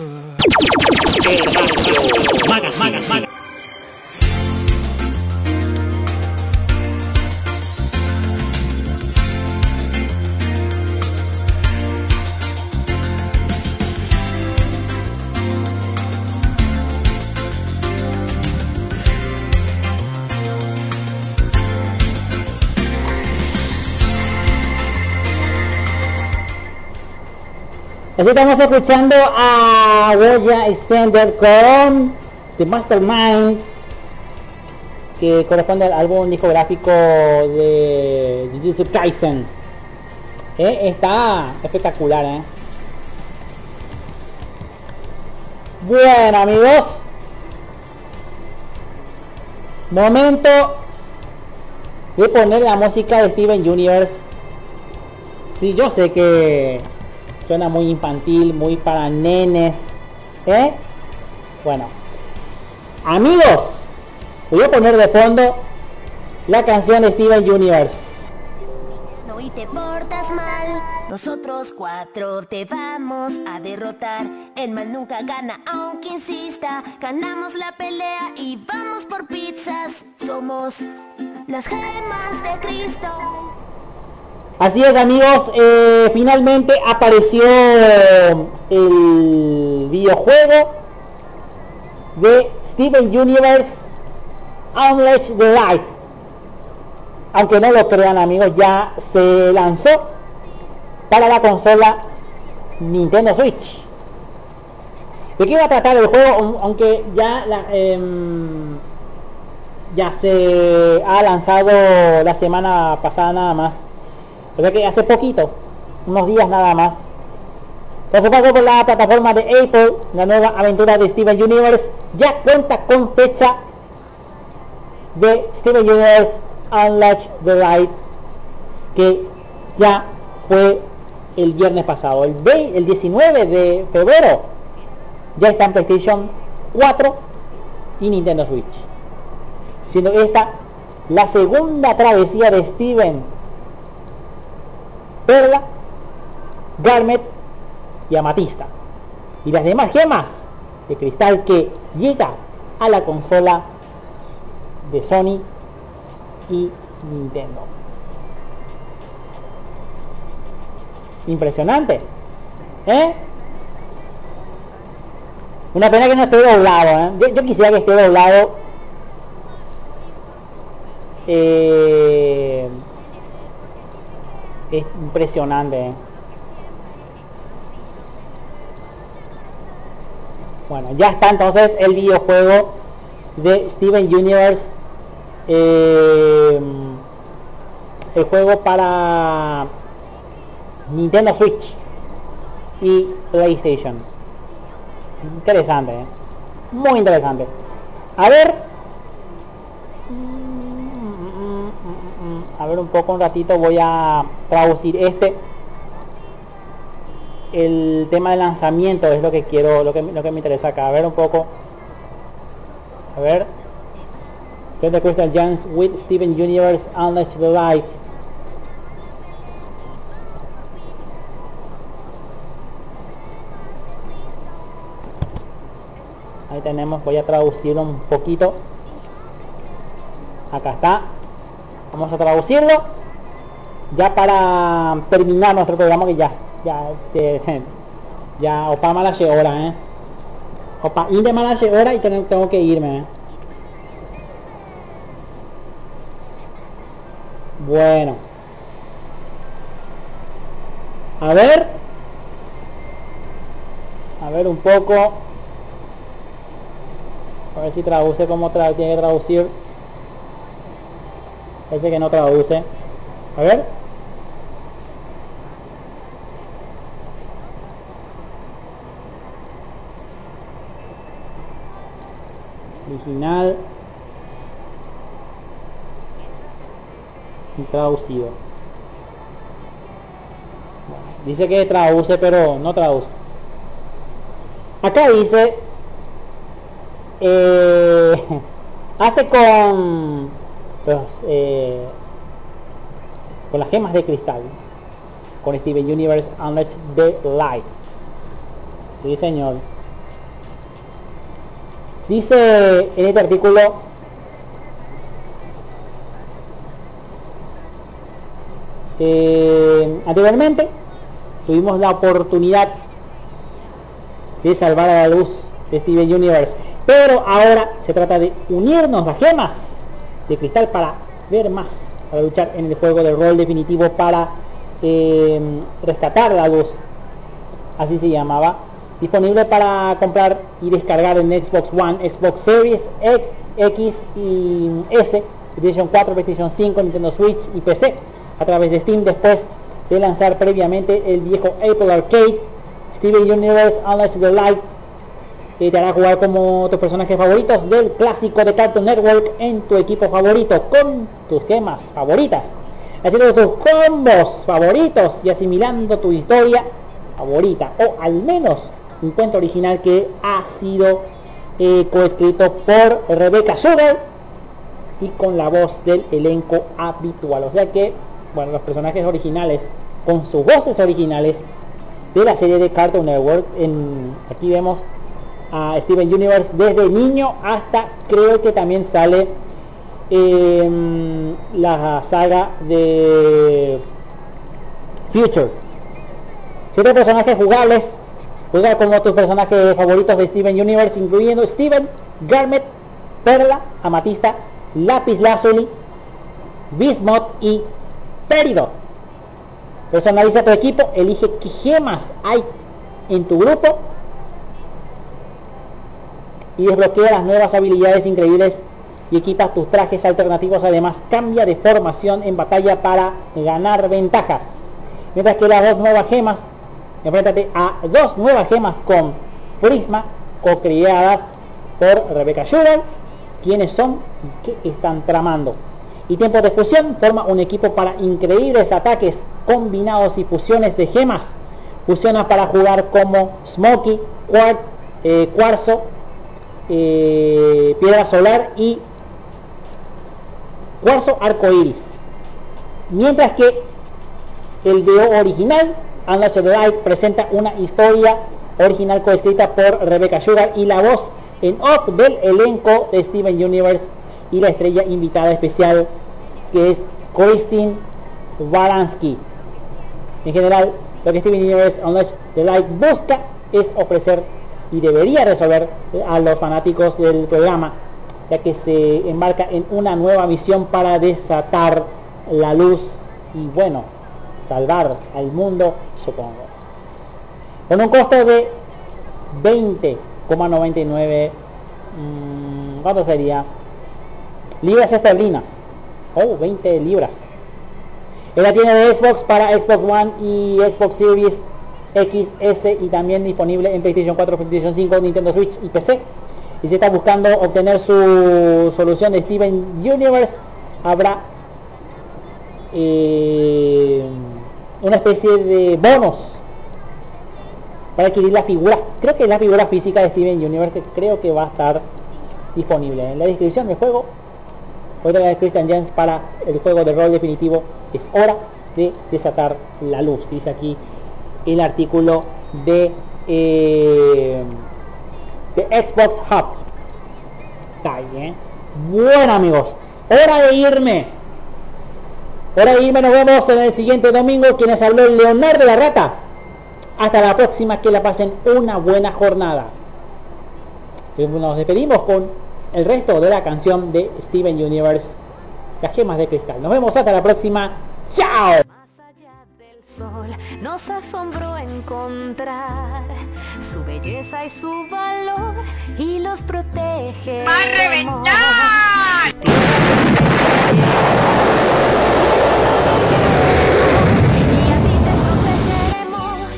Así estamos escuchando a Goya Extended con The Mastermind que corresponde al álbum discográfico de Jujutsu Kaisen. Eh, Está espectacular, ¿eh? Bueno amigos, momento de poner la música de Steven Universe. Sí, yo sé que suena muy infantil, muy para nenes, ¿eh? Bueno, amigos, voy a poner de fondo la canción de Steven Universe. No y te portas mal, nosotros cuatro te vamos a derrotar. El mal nunca gana, aunque insista. Ganamos la pelea y vamos por pizzas. Somos las gemas de Cristo. Así es amigos, eh, finalmente apareció el videojuego de Steven Universe Unleash the Light. Aunque no lo crean amigos, ya se lanzó para la consola Nintendo Switch. ¿De qué va a tratar el juego? Aun- Aunque ya la, em, ya se ha lanzado la semana pasada nada más. O sea que hace poquito, unos días nada más. Entonces pasó por la plataforma de Apple, la nueva aventura de Steven Universe ya cuenta con fecha de Steven Universe Unlatch the Light que ya fue el viernes pasado, el, ve- el 19 de febrero. Ya está en PlayStation 4 y Nintendo Switch. Siendo esta la segunda travesía de Steven Perla, Garmet y Amatista. Y las demás gemas de cristal que llega a la consola de Sony y Nintendo. Impresionante. ¿Eh? Una pena que no esté doblado, ¿eh? yo, yo quisiera que esté doblado. Eh, es impresionante. ¿eh? Bueno, ya está entonces el videojuego de Steven Universe. eh, el juego para Nintendo Switch y PlayStation. Interesante, ¿eh? muy interesante. A ver, a ver un poco un ratito voy a traducir este. El tema de lanzamiento es lo que quiero lo que, me interesa acá. A ver un poco. A ver. The Crystal Gems with Steven Universe Unleash the Light ahí tenemos voy a traducirlo un poquito. Acá está vamos a traducirlo. Ya para terminar nuestro programa que ya ya este, ya opa mala hora eh opa inde mala hora y tengo, tengo que irme eh. bueno. A ver. A ver un poco. A ver si traduce como tiene que traducir Parece que no traduce. A ver. Original. Y traducido. Dice que traduce, pero no traduce. Acá dice... Eh, hace con eh, con las gemas de cristal con Steven Universe Unleash the Light Sí, señor. Dice en este artículo eh, anteriormente tuvimos la oportunidad de salvar a la luz de Steven Universe pero ahora se trata de unirnos las gemas de cristal para ver más para luchar en el juego de rol definitivo para eh, rescatar la luz así se llamaba disponible para comprar y descargar en Xbox One, Xbox Series X y S, PlayStation 4, PlayStation 5, Nintendo Switch y PC a través de Steam después de lanzar previamente el viejo Apple Arcade, Steven Universe Unleashed the Light que te hará jugar como tus personajes favoritos del clásico de Cartoon Network en tu equipo favorito con tus gemas favoritas, haciendo tus combos favoritos y asimilando tu historia favorita o al menos un cuento original que ha sido eh, coescrito por Rebecca Sugar y con la voz del elenco habitual. O sea que, bueno, los personajes originales con sus voces originales de la serie de Cartoon Network. En, aquí vemos a Steven Universe desde niño hasta creo que también sale em, la saga de Future. Siete personajes jugables Juega como tus personajes favoritos de Steven Universe, incluyendo Steven, Garmet, Perla, Amatista, Lápiz Lazuli, Bismuth y Peridot. Personaliza tu equipo, elige qué gemas hay en tu grupo y desbloquea las nuevas habilidades increíbles y equipa tus trajes alternativos. Además, cambia de formación en batalla para ganar ventajas. Mientras que las dos nuevas gemas enfréntate a dos nuevas gemas con Prisma, co-creadas por Rebecca Sugar, quienes son y qué están tramando. Y tiempo de fusión forma un equipo para increíbles ataques combinados y fusiones de gemas. Fusiona para jugar como Smokey, eh, Cuarzo, eh, Piedra Solar y Cuarzo Arcoiris. Mientras que el de original Anna Light presenta una historia original coescrita por Rebecca Sugar y la voz en off del elenco de Steven Universe y la estrella invitada especial que es Christine Baranski. En general, lo que Steven Universe Unleashed the Light busca es ofrecer y debería resolver a los fanáticos del programa, ya que se embarca en una nueva misión para desatar la luz y bueno, salvar al mundo supongo. Con un costo de 20,99, mmm, ¿cuánto sería? Libras esterlinas. Oh, 20 libras. En la tienda de Xbox para Xbox One y Xbox Series X, S y también disponible en PlayStation 4, PlayStation 5, Nintendo Switch y PC. Y si está buscando obtener su solución de Steven Universe, habrá eh, una especie de bonos para adquirir la figura. Creo que la figura física de Steven Universe creo que va a estar disponible en la descripción del juego. Otra de Christian para el juego de rol definitivo. Es hora de desatar la luz. Dice aquí el artículo de, eh, de Xbox Hub. Está bien. Bueno amigos, hora de irme. Por ahí nos vemos en el siguiente domingo. Quienes habló Leonardo la Rata. Hasta la próxima, que la pasen una buena jornada. Nos despedimos con el resto de la canción de Steven Universe, Las gemas de cristal. Nos vemos hasta la próxima. ¡Chao! Sol nos asombró encontrar su belleza y su valor y los protege. ¡Va a reventar! Y a ti te protegeremos.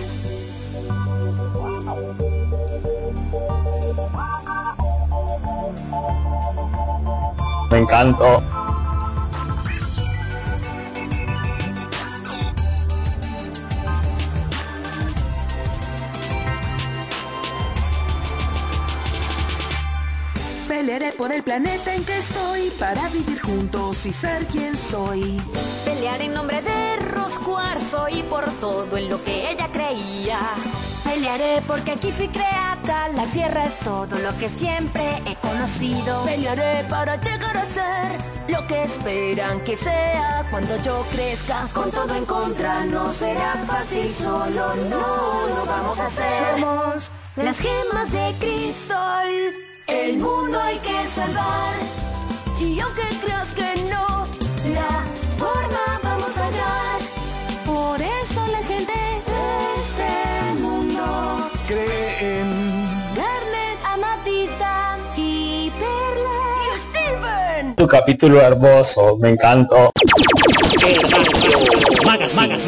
Me encantó. Pelearé por el planeta en que estoy para vivir juntos y ser quien soy. Pelear en nombre de Roscuarzo y por todo en lo que ella creía. Pelearé porque aquí fui creada, la tierra es todo lo que siempre he conocido. Pelearé para llegar a ser lo que esperan que sea cuando yo crezca. Con todo en contra no será fácil, solo no lo vamos a hacer. Somos Las gemas de cristal, el mundo hay que salvar. Y aunque creas que no, La forma vamos a hallar. por eso la gente de este mundo. Cree en... Garnet Amatista y Perla. y Steven. Tu capítulo hermoso, me encantó. Magazine.